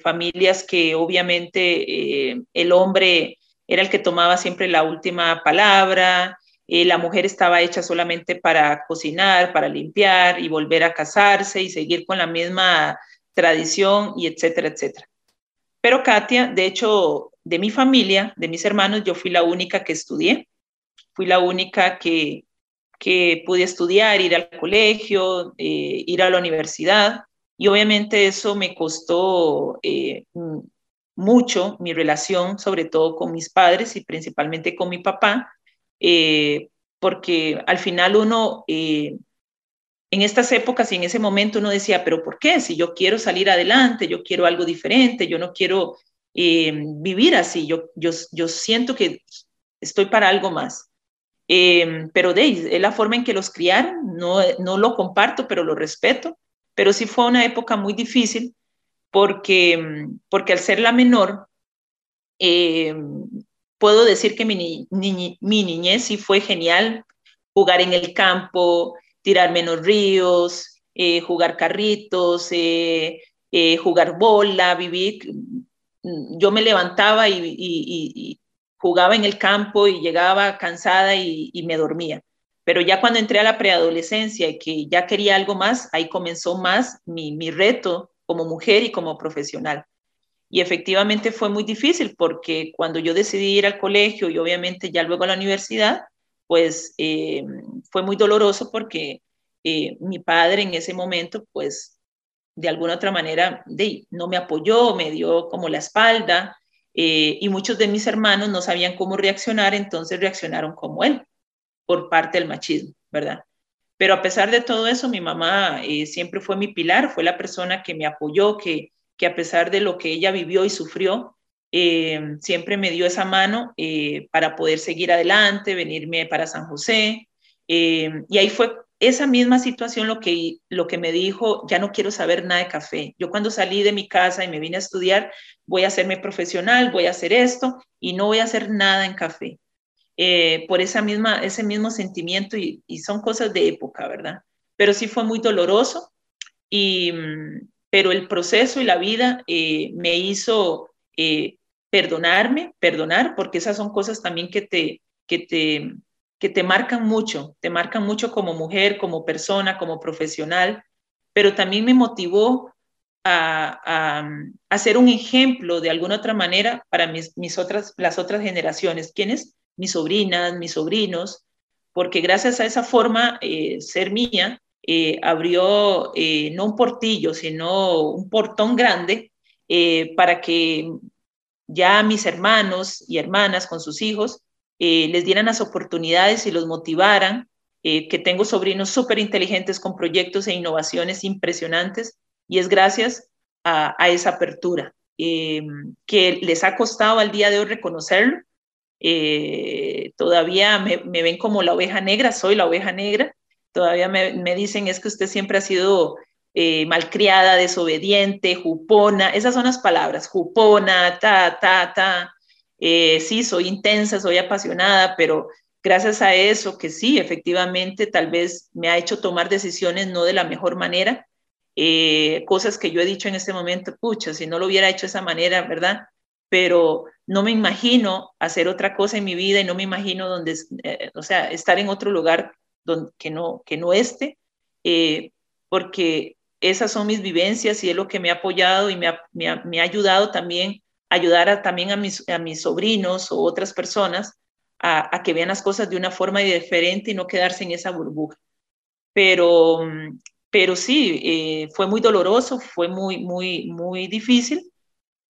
familias que obviamente el hombre era el que tomaba siempre la última palabra, eh, la mujer estaba hecha solamente para cocinar, para limpiar y volver a casarse y seguir con la misma tradición y etcétera, etcétera. Pero Katia, de hecho, de mi familia, de mis hermanos, yo fui la única que estudié, fui la única que, que pude estudiar, ir al colegio, eh, ir a la universidad y obviamente eso me costó eh, mucho mi relación, sobre todo con mis padres y principalmente con mi papá, eh, porque al final uno, eh, en estas épocas y en ese momento uno decía, pero ¿por qué? Si yo quiero salir adelante, yo quiero algo diferente, yo no quiero eh, vivir así, yo, yo, yo siento que estoy para algo más. pero de es la forma en que los criaron, no, no lo comparto, pero lo respeto, pero sí fue una época muy difícil porque, porque al ser la menor, eh, puedo decir que mi, mi niñez sí fue genial, jugar en el campo, tirarme en los ríos, eh, jugar carritos, eh, jugar bola, vivir. Yo me levantaba y, jugaba en el campo y llegaba cansada y, me dormía. Pero ya cuando entré a la preadolescencia y que ya quería algo más, ahí comenzó más mi, mi reto como mujer y como profesional. Y efectivamente fue muy difícil porque cuando yo decidí ir al colegio y obviamente ya luego a la universidad, pues fue muy doloroso porque eh, mi padre en ese momento, pues de alguna otra manera de, no me apoyó, me dio como la espalda eh, y muchos de mis hermanos no sabían cómo reaccionar, entonces reaccionaron como él, por parte del machismo, ¿verdad? Pero a pesar de todo eso, mi mamá eh, siempre fue mi pilar, fue la persona que me apoyó, que, que a pesar de lo que ella vivió y sufrió, siempre me dio esa mano para poder seguir adelante, venirme para San José. y ahí fue esa misma situación lo que, lo que me dijo, ya no quiero saber nada de café. Yo cuando salí de mi casa y me vine a estudiar, voy a hacerme profesional, voy a hacer esto y no voy a hacer nada en café. Eh, por esa misma, ese mismo sentimiento y, son cosas de época, ¿verdad? Pero sí fue muy doloroso, y, mm, pero el proceso y la vida eh, me hizo eh, perdonarme, perdonar, porque esas son cosas también que te, que te que te marcan mucho, te marcan mucho como mujer, como persona, como profesional, pero también me motivó a, a, ser un ejemplo de alguna otra manera para mis, mis otras, las otras generaciones. ¿Quiénes? Mis sobrinas, mis sobrinos, porque gracias a esa forma, eh, ser mía, eh, abrió eh, no un portillo, sino un portón grande para que ya mis hermanos y hermanas con sus hijos eh, les dieran las oportunidades y los motivaran, eh, que tengo sobrinos súper inteligentes con proyectos e innovaciones impresionantes y es gracias a, esa apertura eh, que les ha costado al día de hoy reconocerlo. Todavía me, ven como la oveja negra, soy la oveja negra, todavía me, dicen es que usted siempre ha sido malcriada, desobediente, jupona, esas son las palabras, jupona, ta, ta, ta, eh, sí, soy intensa, soy apasionada, pero gracias a eso, que sí, efectivamente, tal vez me ha hecho tomar decisiones no de la mejor manera, eh, cosas que yo he dicho en este momento, pucha, si no lo hubiera hecho de esa manera, ¿verdad? Pero no me imagino hacer otra cosa en mi vida y no me imagino donde, eh, o sea, estar en otro lugar que, no, que no esté, porque esas son mis vivencias y es lo que me ha apoyado y me ha, me ha ayudado también ayudar también a mis, a mis sobrinos o otras personas a, que vean las cosas de una forma diferente y no quedarse en esa burbuja. Pero, pero sí, eh, fue muy doloroso, fue muy, muy, muy difícil,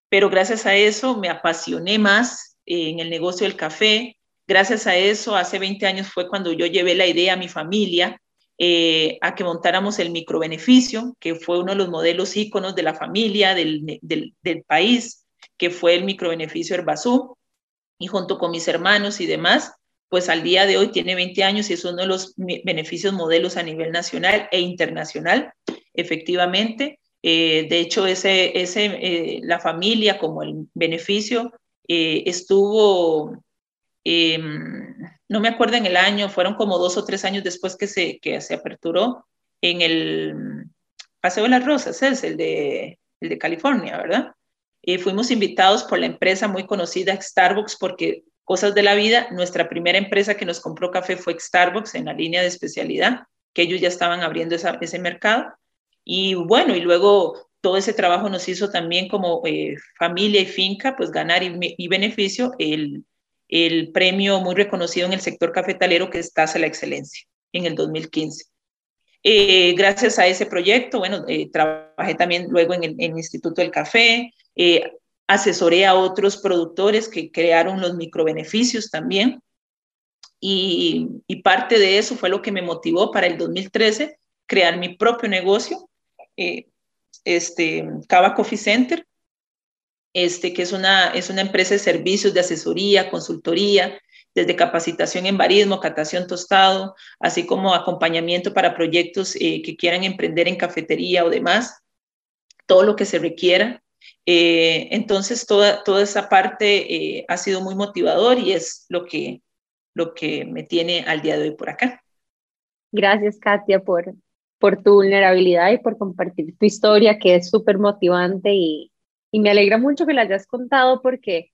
pero gracias a eso me apasioné más en el negocio del café. Gracias a eso, hace 20 años fue cuando yo llevé la idea a mi familia eh, a que montáramos el microbeneficio, que fue uno de los modelos íconos de la familia, del, del, del país que fue el microbeneficio Herbazú, y junto con mis hermanos y demás, pues al día de hoy tiene 20 años y es uno de los beneficios modelos a nivel nacional e internacional, efectivamente. Eh, de hecho, eh, la familia como el beneficio eh, estuvo, em, no me acuerdo en el año, fueron como dos o tres años después que se, que se aperturó en el Paseo de las Rosas, es el de, California, ¿verdad? Fuimos invitados por la empresa muy conocida Starbucks porque cosas de la vida, nuestra primera empresa que nos compró café fue Starbucks en la línea de especialidad, que ellos ya estaban abriendo ese mercado. Y bueno, y luego todo ese trabajo nos hizo también como eh, familia y finca, pues ganar y, beneficio el, el, premio muy reconocido en el sector cafetalero que es Tasa la Excelencia en el 2015. Eh, gracias a ese proyecto, bueno, trabajé también luego en el, en el Instituto del Café, eh, asesoré a otros productores que crearon los microbeneficios también. Y, parte de eso fue lo que me motivó para el 2013 crear mi propio negocio, eh, este, Cava Coffee Center, este, que es una, es una empresa de servicios de asesoría, consultoría, desde capacitación en barismo, catación tostado, así como acompañamiento para proyectos eh, que quieran emprender en cafetería o demás. todo lo que se requiera. Eh, entonces, toda, toda esa parte ha sido muy motivador y es lo que, lo que me tiene al día de hoy por acá. Gracias, Katia, por, por tu vulnerabilidad y por compartir tu historia, que es súper motivante y, y me alegra mucho que la hayas contado porque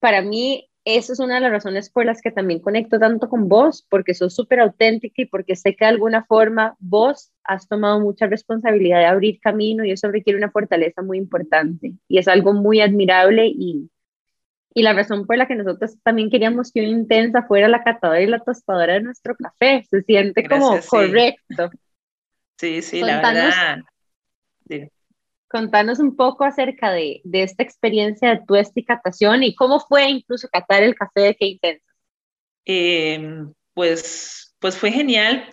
para mí eso es una de las razones por las que también conecto tanto con vos, porque sos súper auténtica y porque sé que de alguna forma vos has tomado mucha responsabilidad de abrir camino y eso requiere una fortaleza muy importante y es algo muy admirable y, y la razón por la que nosotros también queríamos que una intensa fuera la catadora y la tostadora de nuestro café, se siente como correcto. Sí, sí, la verdad. Contanos un poco acerca de, de esta experiencia de tu esticatación y cómo fue incluso catar el café de Qué Intensa. Em, pues, pues fue genial.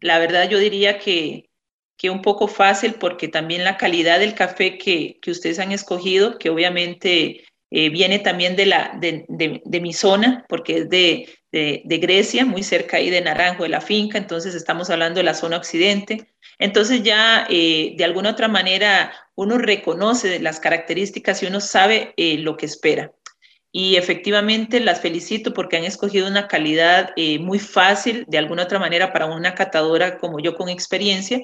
La verdad yo diría que, que un poco fácil porque también la calidad del café que, que ustedes han escogido, que obviamente eh, viene también de, la, de, de, mi zona, porque es de, de, Grecia, muy cerca ahí de Naranjo, de la finca, entonces estamos hablando de la zona occidente. Entonces ya eh, de alguna otra manera uno reconoce las características y uno sabe eh, lo que espera. Y efectivamente las felicito porque han escogido una calidad eh, muy fácil, de alguna otra manera, para una catadora como yo con experiencia,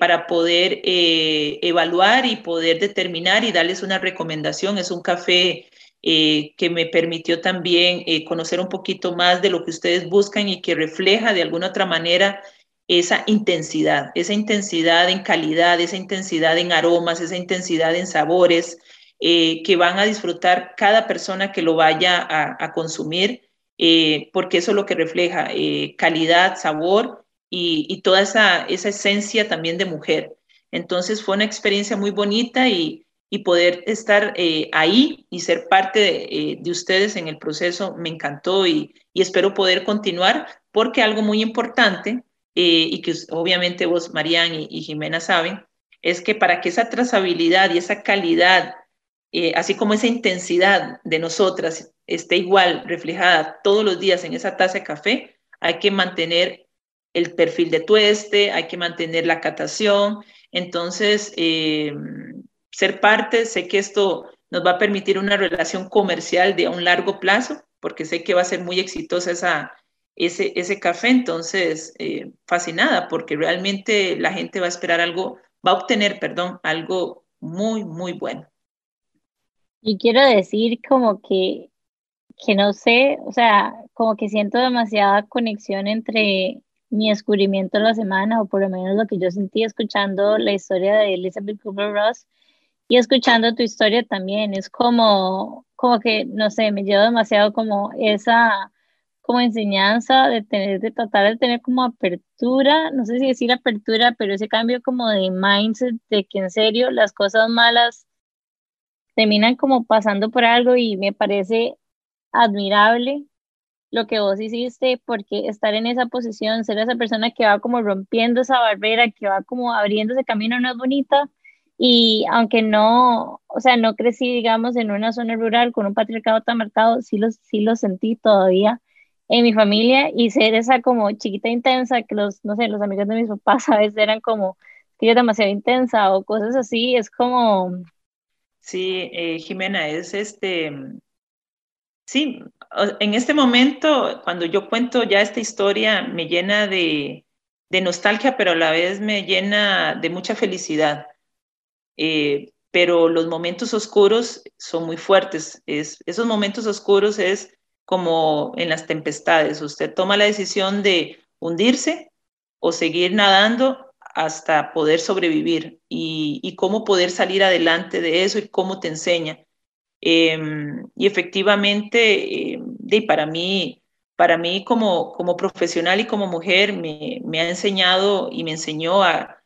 para poder evaluar y poder determinar y darles una recomendación. Es un café que me permitió también conocer un poquito más de lo que ustedes buscan y que refleja de alguna otra manera esa intensidad, esa intensidad en calidad, esa intensidad en aromas, esa intensidad en sabores eh, que van a disfrutar cada persona que lo vaya a, consumir, eh, porque eso es lo que refleja eh, calidad, sabor y, toda esa, esa, esencia también de mujer. Entonces fue una experiencia muy bonita y, poder estar ahí y ser parte de, de, ustedes en el proceso me encantó y, y espero poder continuar porque algo muy importante eh, y que obviamente vos, Marían y, Jimena saben, es que para que esa trazabilidad y esa calidad, eh, así como esa intensidad de nosotras esté igual reflejada todos los días en esa taza de café, hay que mantener el perfil de tueste, hay que mantener la catación. Entonces, eh, ser parte, sé que esto nos va a permitir una relación comercial de un largo plazo, porque sé que va a ser muy exitosa esa, ese, ese café. Entonces, eh, fascinada porque realmente la gente va a esperar algo, va a obtener, perdón, algo muy, muy bueno. Y quiero decir como que, que no sé, o sea, como que siento demasiada conexión entre mi descubrimiento de la semana, o por lo menos lo que yo sentí escuchando la historia de Elizabeth Cooper Ross y escuchando tu historia también. Es como, como que, no sé, me llevo demasiado como esa como enseñanza de tener, de tratar de tener como apertura, no sé si decir apertura, pero ese cambio como de mindset de que en serio las cosas malas terminan como pasando por algo y me parece admirable lo que vos hiciste, porque estar en esa posición, ser esa persona que va como rompiendo esa barrera, que va como abriendo ese camino, no es bonita. Y aunque no, o sea, no crecí, digamos, en una zona rural con un patriarcado tan marcado, sí lo, sí lo sentí todavía en mi familia y ser esa como chiquita intensa que los, no sé, los amigos de mis papás a veces eran como que yo demasiado intensa o cosas así, es como... Sí, eh, Jimena, es este, sí, en este momento, cuando yo cuento ya esta historia, me llena de, de nostalgia, pero a la vez me llena de mucha felicidad. Eh, pero los momentos oscuros son muy fuertes. Es, esos momentos oscuros es como en las tempestades. Usted toma la decisión de hundirse o seguir nadando hasta poder sobrevivir y, cómo poder salir adelante de eso y cómo te enseña. Em, y efectivamente, em, para mí, para mí como, como profesional y como mujer, me, ha enseñado y me enseñó a,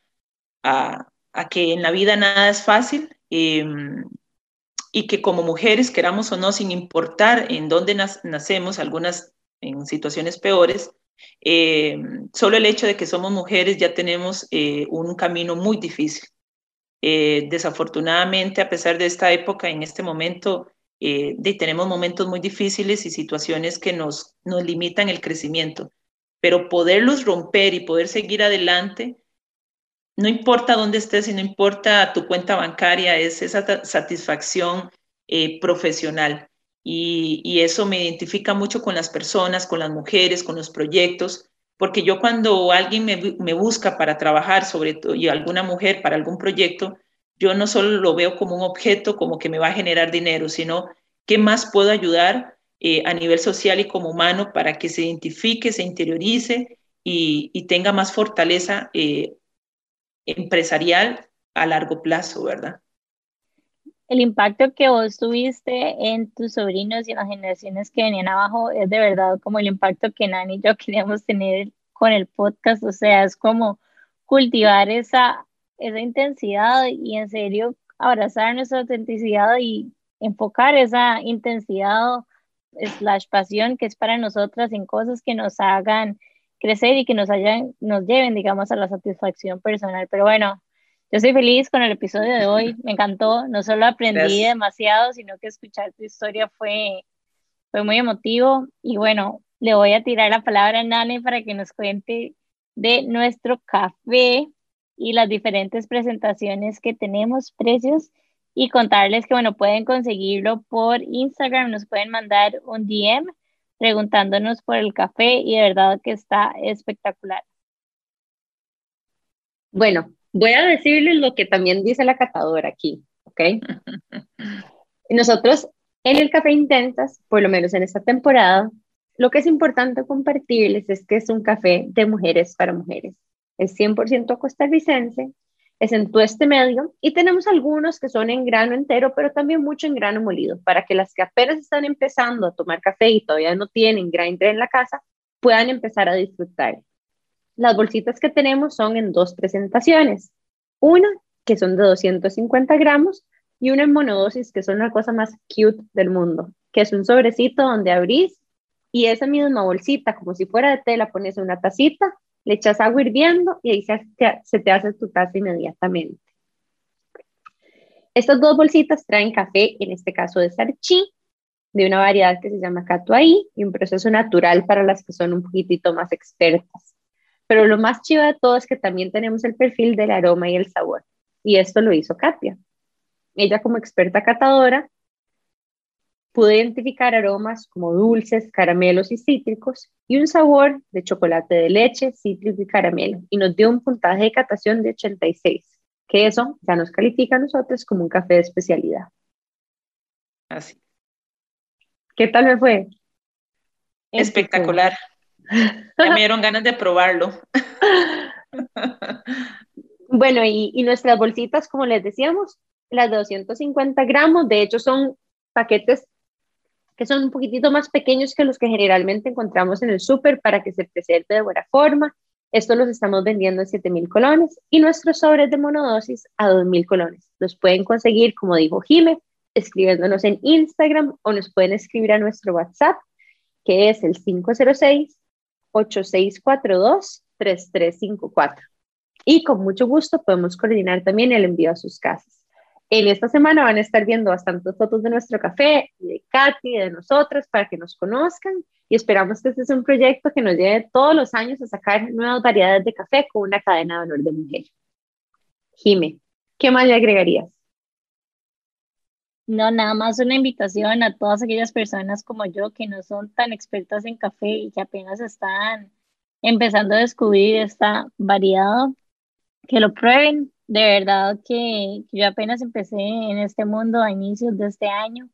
a, que en la vida nada es fácil. Em, y que como mujeres, queramos o no, sin importar en dónde nacemos, algunas en situaciones peores, eh, solo el hecho de que somos mujeres ya tenemos eh, un camino muy difícil. Eh, desafortunadamente, a pesar de esta época, en este momento, de, tenemos momentos muy difíciles y situaciones que nos, nos limitan el crecimiento, pero poderlos romper y poder seguir adelante no importa dónde estés y no importa tu cuenta bancaria, es esa satisfacción eh, profesional. Y, eso me identifica mucho con las personas, con las mujeres, con los proyectos, porque yo cuando alguien me, busca para trabajar, sobre todo, y alguna mujer para algún proyecto, yo no solo lo veo como un objeto, como que me va a generar dinero, sino qué más puedo ayudar eh, a nivel social y como humano para que se identifique, se interiorice y, tenga más fortaleza eh, empresarial a largo plazo, ¿verdad? El impacto que vos tuviste en tus sobrinos y en las generaciones que venían abajo es de verdad como el impacto que Nani y yo *laughs* queríamos tener con el podcast, o sea, es como cultivar esa, esa intensidad y en serio abrazar nuestra autenticidad y enfocar esa intensidad slash pasión que es para nosotras en cosas que nos hagan crecer y que nos, hayan, nos lleven, digamos, a la satisfacción personal. Pero bueno, yo estoy feliz con el episodio de hoy, me encantó, no solo aprendí demasiado, sino que escuchar tu historia fue, fue muy emotivo. Y bueno, le voy a tirar la palabra a Nane para que nos cuente de nuestro café y las diferentes presentaciones que tenemos, precios, y contarles que, bueno, pueden conseguirlo por Instagram, nos pueden mandar un DM preguntándonos por el café y de verdad que está espectacular. Bueno, voy a decirles lo que también dice la catadora aquí, ¿ok? *laughs* Nosotros en el Café Intensas, por lo menos en esta temporada, lo que es importante compartirles es que es un café de mujeres para mujeres. Es 100% costarricense, es en este medio y tenemos algunos que son en grano entero, pero también mucho en grano molido, para que las que apenas están empezando a tomar café y todavía no tienen grinder en la casa, puedan empezar a disfrutar. Las bolsitas que tenemos son en dos presentaciones. Una que son de 250 gramos y una en monodosis que son la cosa más cute del mundo, que es un sobrecito donde abrís y esa misma bolsita, como si fuera de tela, pones una tacita le echas agua hirviendo y ahí se, te hace tu taza inmediatamente. Estas dos bolsitas traen café, en este caso de sarchí, de una variedad que se llama Catuaí y un proceso natural para las que son un poquitito más expertas. Pero lo más chido de todo es que también tenemos el perfil del aroma y el sabor. Y esto lo hizo Katia. Ella como experta catadora Pude identificar aromas como dulces, caramelos y cítricos y un sabor de chocolate de leche, cítrico y caramelo. Y nos dio un puntaje de catación de 86, que eso ya nos califica a nosotros como un café de especialidad. Así. ¿Qué tal me fue? Espectacular. *laughs* Me dieron ganas de probarlo. *laughs* Bueno, y, y, nuestras bolsitas, como les decíamos, las de 250 gramos, de hecho son paquetes que son un poquitito más pequeños que los que generalmente encontramos en el súper para que se preserve de buena forma. Estos los estamos vendiendo en 7.000 colones y nuestros sobres de monodosis a 2.000 colones. Los pueden conseguir, como dijo Jime, escribiéndonos en Instagram o nos pueden escribir a nuestro WhatsApp, que es el 506-8642-3354. Y con mucho gusto podemos coordinar también el envío a sus casas. En esta semana van a estar viendo bastantes fotos de nuestro café, de Katy, de nosotras, para que nos conozcan y esperamos que este sea un proyecto que nos lleve todos los años a sacar nuevas variedades de café con una cadena de honor de mujer. Jime, ¿qué más le agregarías? No, nada más una invitación a todas aquellas personas como yo que no son tan expertas en café y que apenas están empezando a descubrir esta variedad, que lo prueben, de verdad que, yo apenas empecé en este mundo a inicios de este año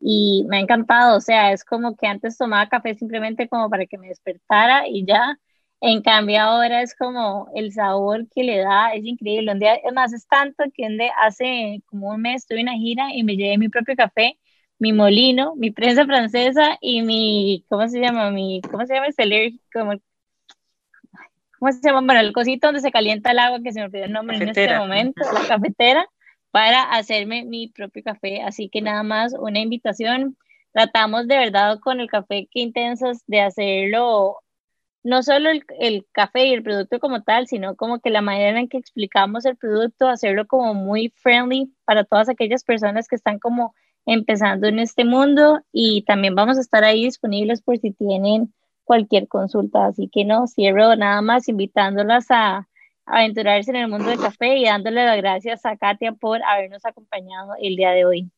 y me ha encantado, o sea, es como que antes tomaba café simplemente como para que me despertara y ya, en cambio ahora es como el sabor que le da, es increíble, un día, es más, es tanto que un hace como un mes tuve una gira y me llevé mi propio café, mi molino, mi prensa francesa y mi, ¿cómo se llama? Mi, ¿cómo se llama? El como ¿cómo se llama? Bueno, el cosito donde se calienta el agua, que se me olvidó el nombre en este momento, la cafetera, para hacerme mi propio café. Así que nada más una invitación. Tratamos de verdad con el café que intensas de hacerlo, no solo el, el café y el producto como tal, sino como que la manera en que explicamos el producto, hacerlo como muy friendly para todas aquellas personas que están como empezando en este mundo y también vamos a estar ahí disponibles por si tienen cualquier consulta. Así que no, cierro nada más invitándolas a aventurarse en el mundo del café y dándole las gracias a Katia por habernos acompañado el día de hoy.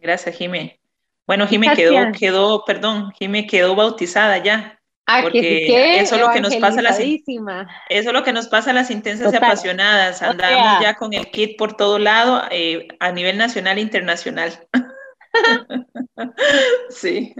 Gracias, Jimé. Bueno, Jimé quedó, quedó, perdón, Jimé quedó bautizada ya. Ah, porque eso es lo que nos pasa a las eso es lo que nos pasa a las intensas y apasionadas. Andamos ya con el kit por todo lado, eh, a nivel nacional e internacional. *laughs* sí.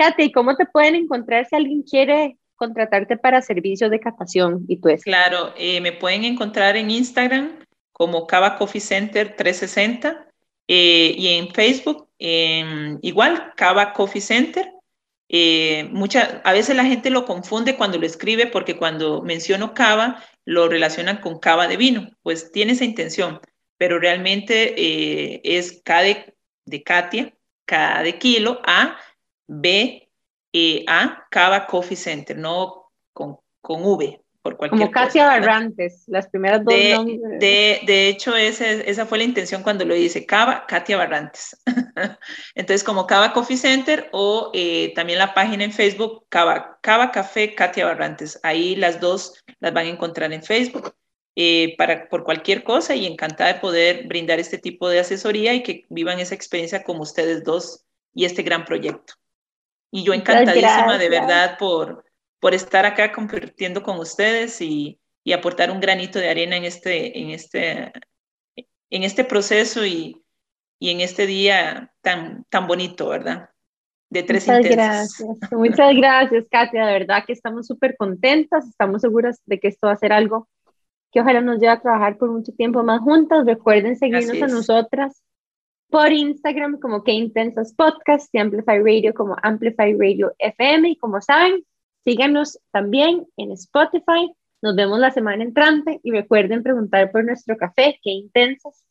Katy, ¿cómo te pueden encontrar si alguien quiere contratarte para servicios de catación y tú es? Claro, eh, me pueden encontrar en Instagram como Cava Coffee Center 360 eh, y en Facebook igual Cava Coffee Center eh, mucha, a veces la gente lo confunde cuando lo escribe porque cuando menciono cava lo relacionan con cava de vino, pues tiene esa intención, pero realmente eh, es K de, Katia, K de kilo, A, B, E, A, Cava Coffee Center, no con, con V, como Katia Barrantes, las primeras dos de, de, de, hecho, esa fue la intención cuando lo hice, Cava, Katia Barrantes. *laughs* Entonces, como Cava Coffee Center o eh, también la página en Facebook, Cava, Cava Café Katia Barrantes. Ahí las dos las van a encontrar en Facebook. Eh, para, por cualquier cosa y encantada de poder brindar este tipo de asesoría y que vivan esa experiencia como ustedes dos y este gran proyecto. Y yo encantadísima de verdad por, por estar acá compartiendo con ustedes y, y, aportar un granito de arena en este, en este, en este proceso y, y en este día tan, tan bonito, ¿verdad? De tres Muchas gracias. Muchas gracias, Katia. De verdad que estamos súper contentas, estamos seguras de que esto va a ser algo que ojalá nos lleve a trabajar por mucho tiempo más juntas. Recuerden seguirnos a nosotras por Instagram como Que Intensas Podcast y Amplify Radio como Amplify Radio FM. Y como saben, Síganos también en Spotify. Nos vemos la semana entrante y recuerden preguntar por nuestro café, qué intensas,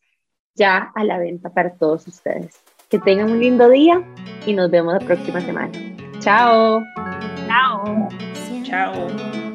ya a la venta para todos ustedes. Que tengan un lindo día y nos vemos la próxima semana. Chao. Chao. Chao.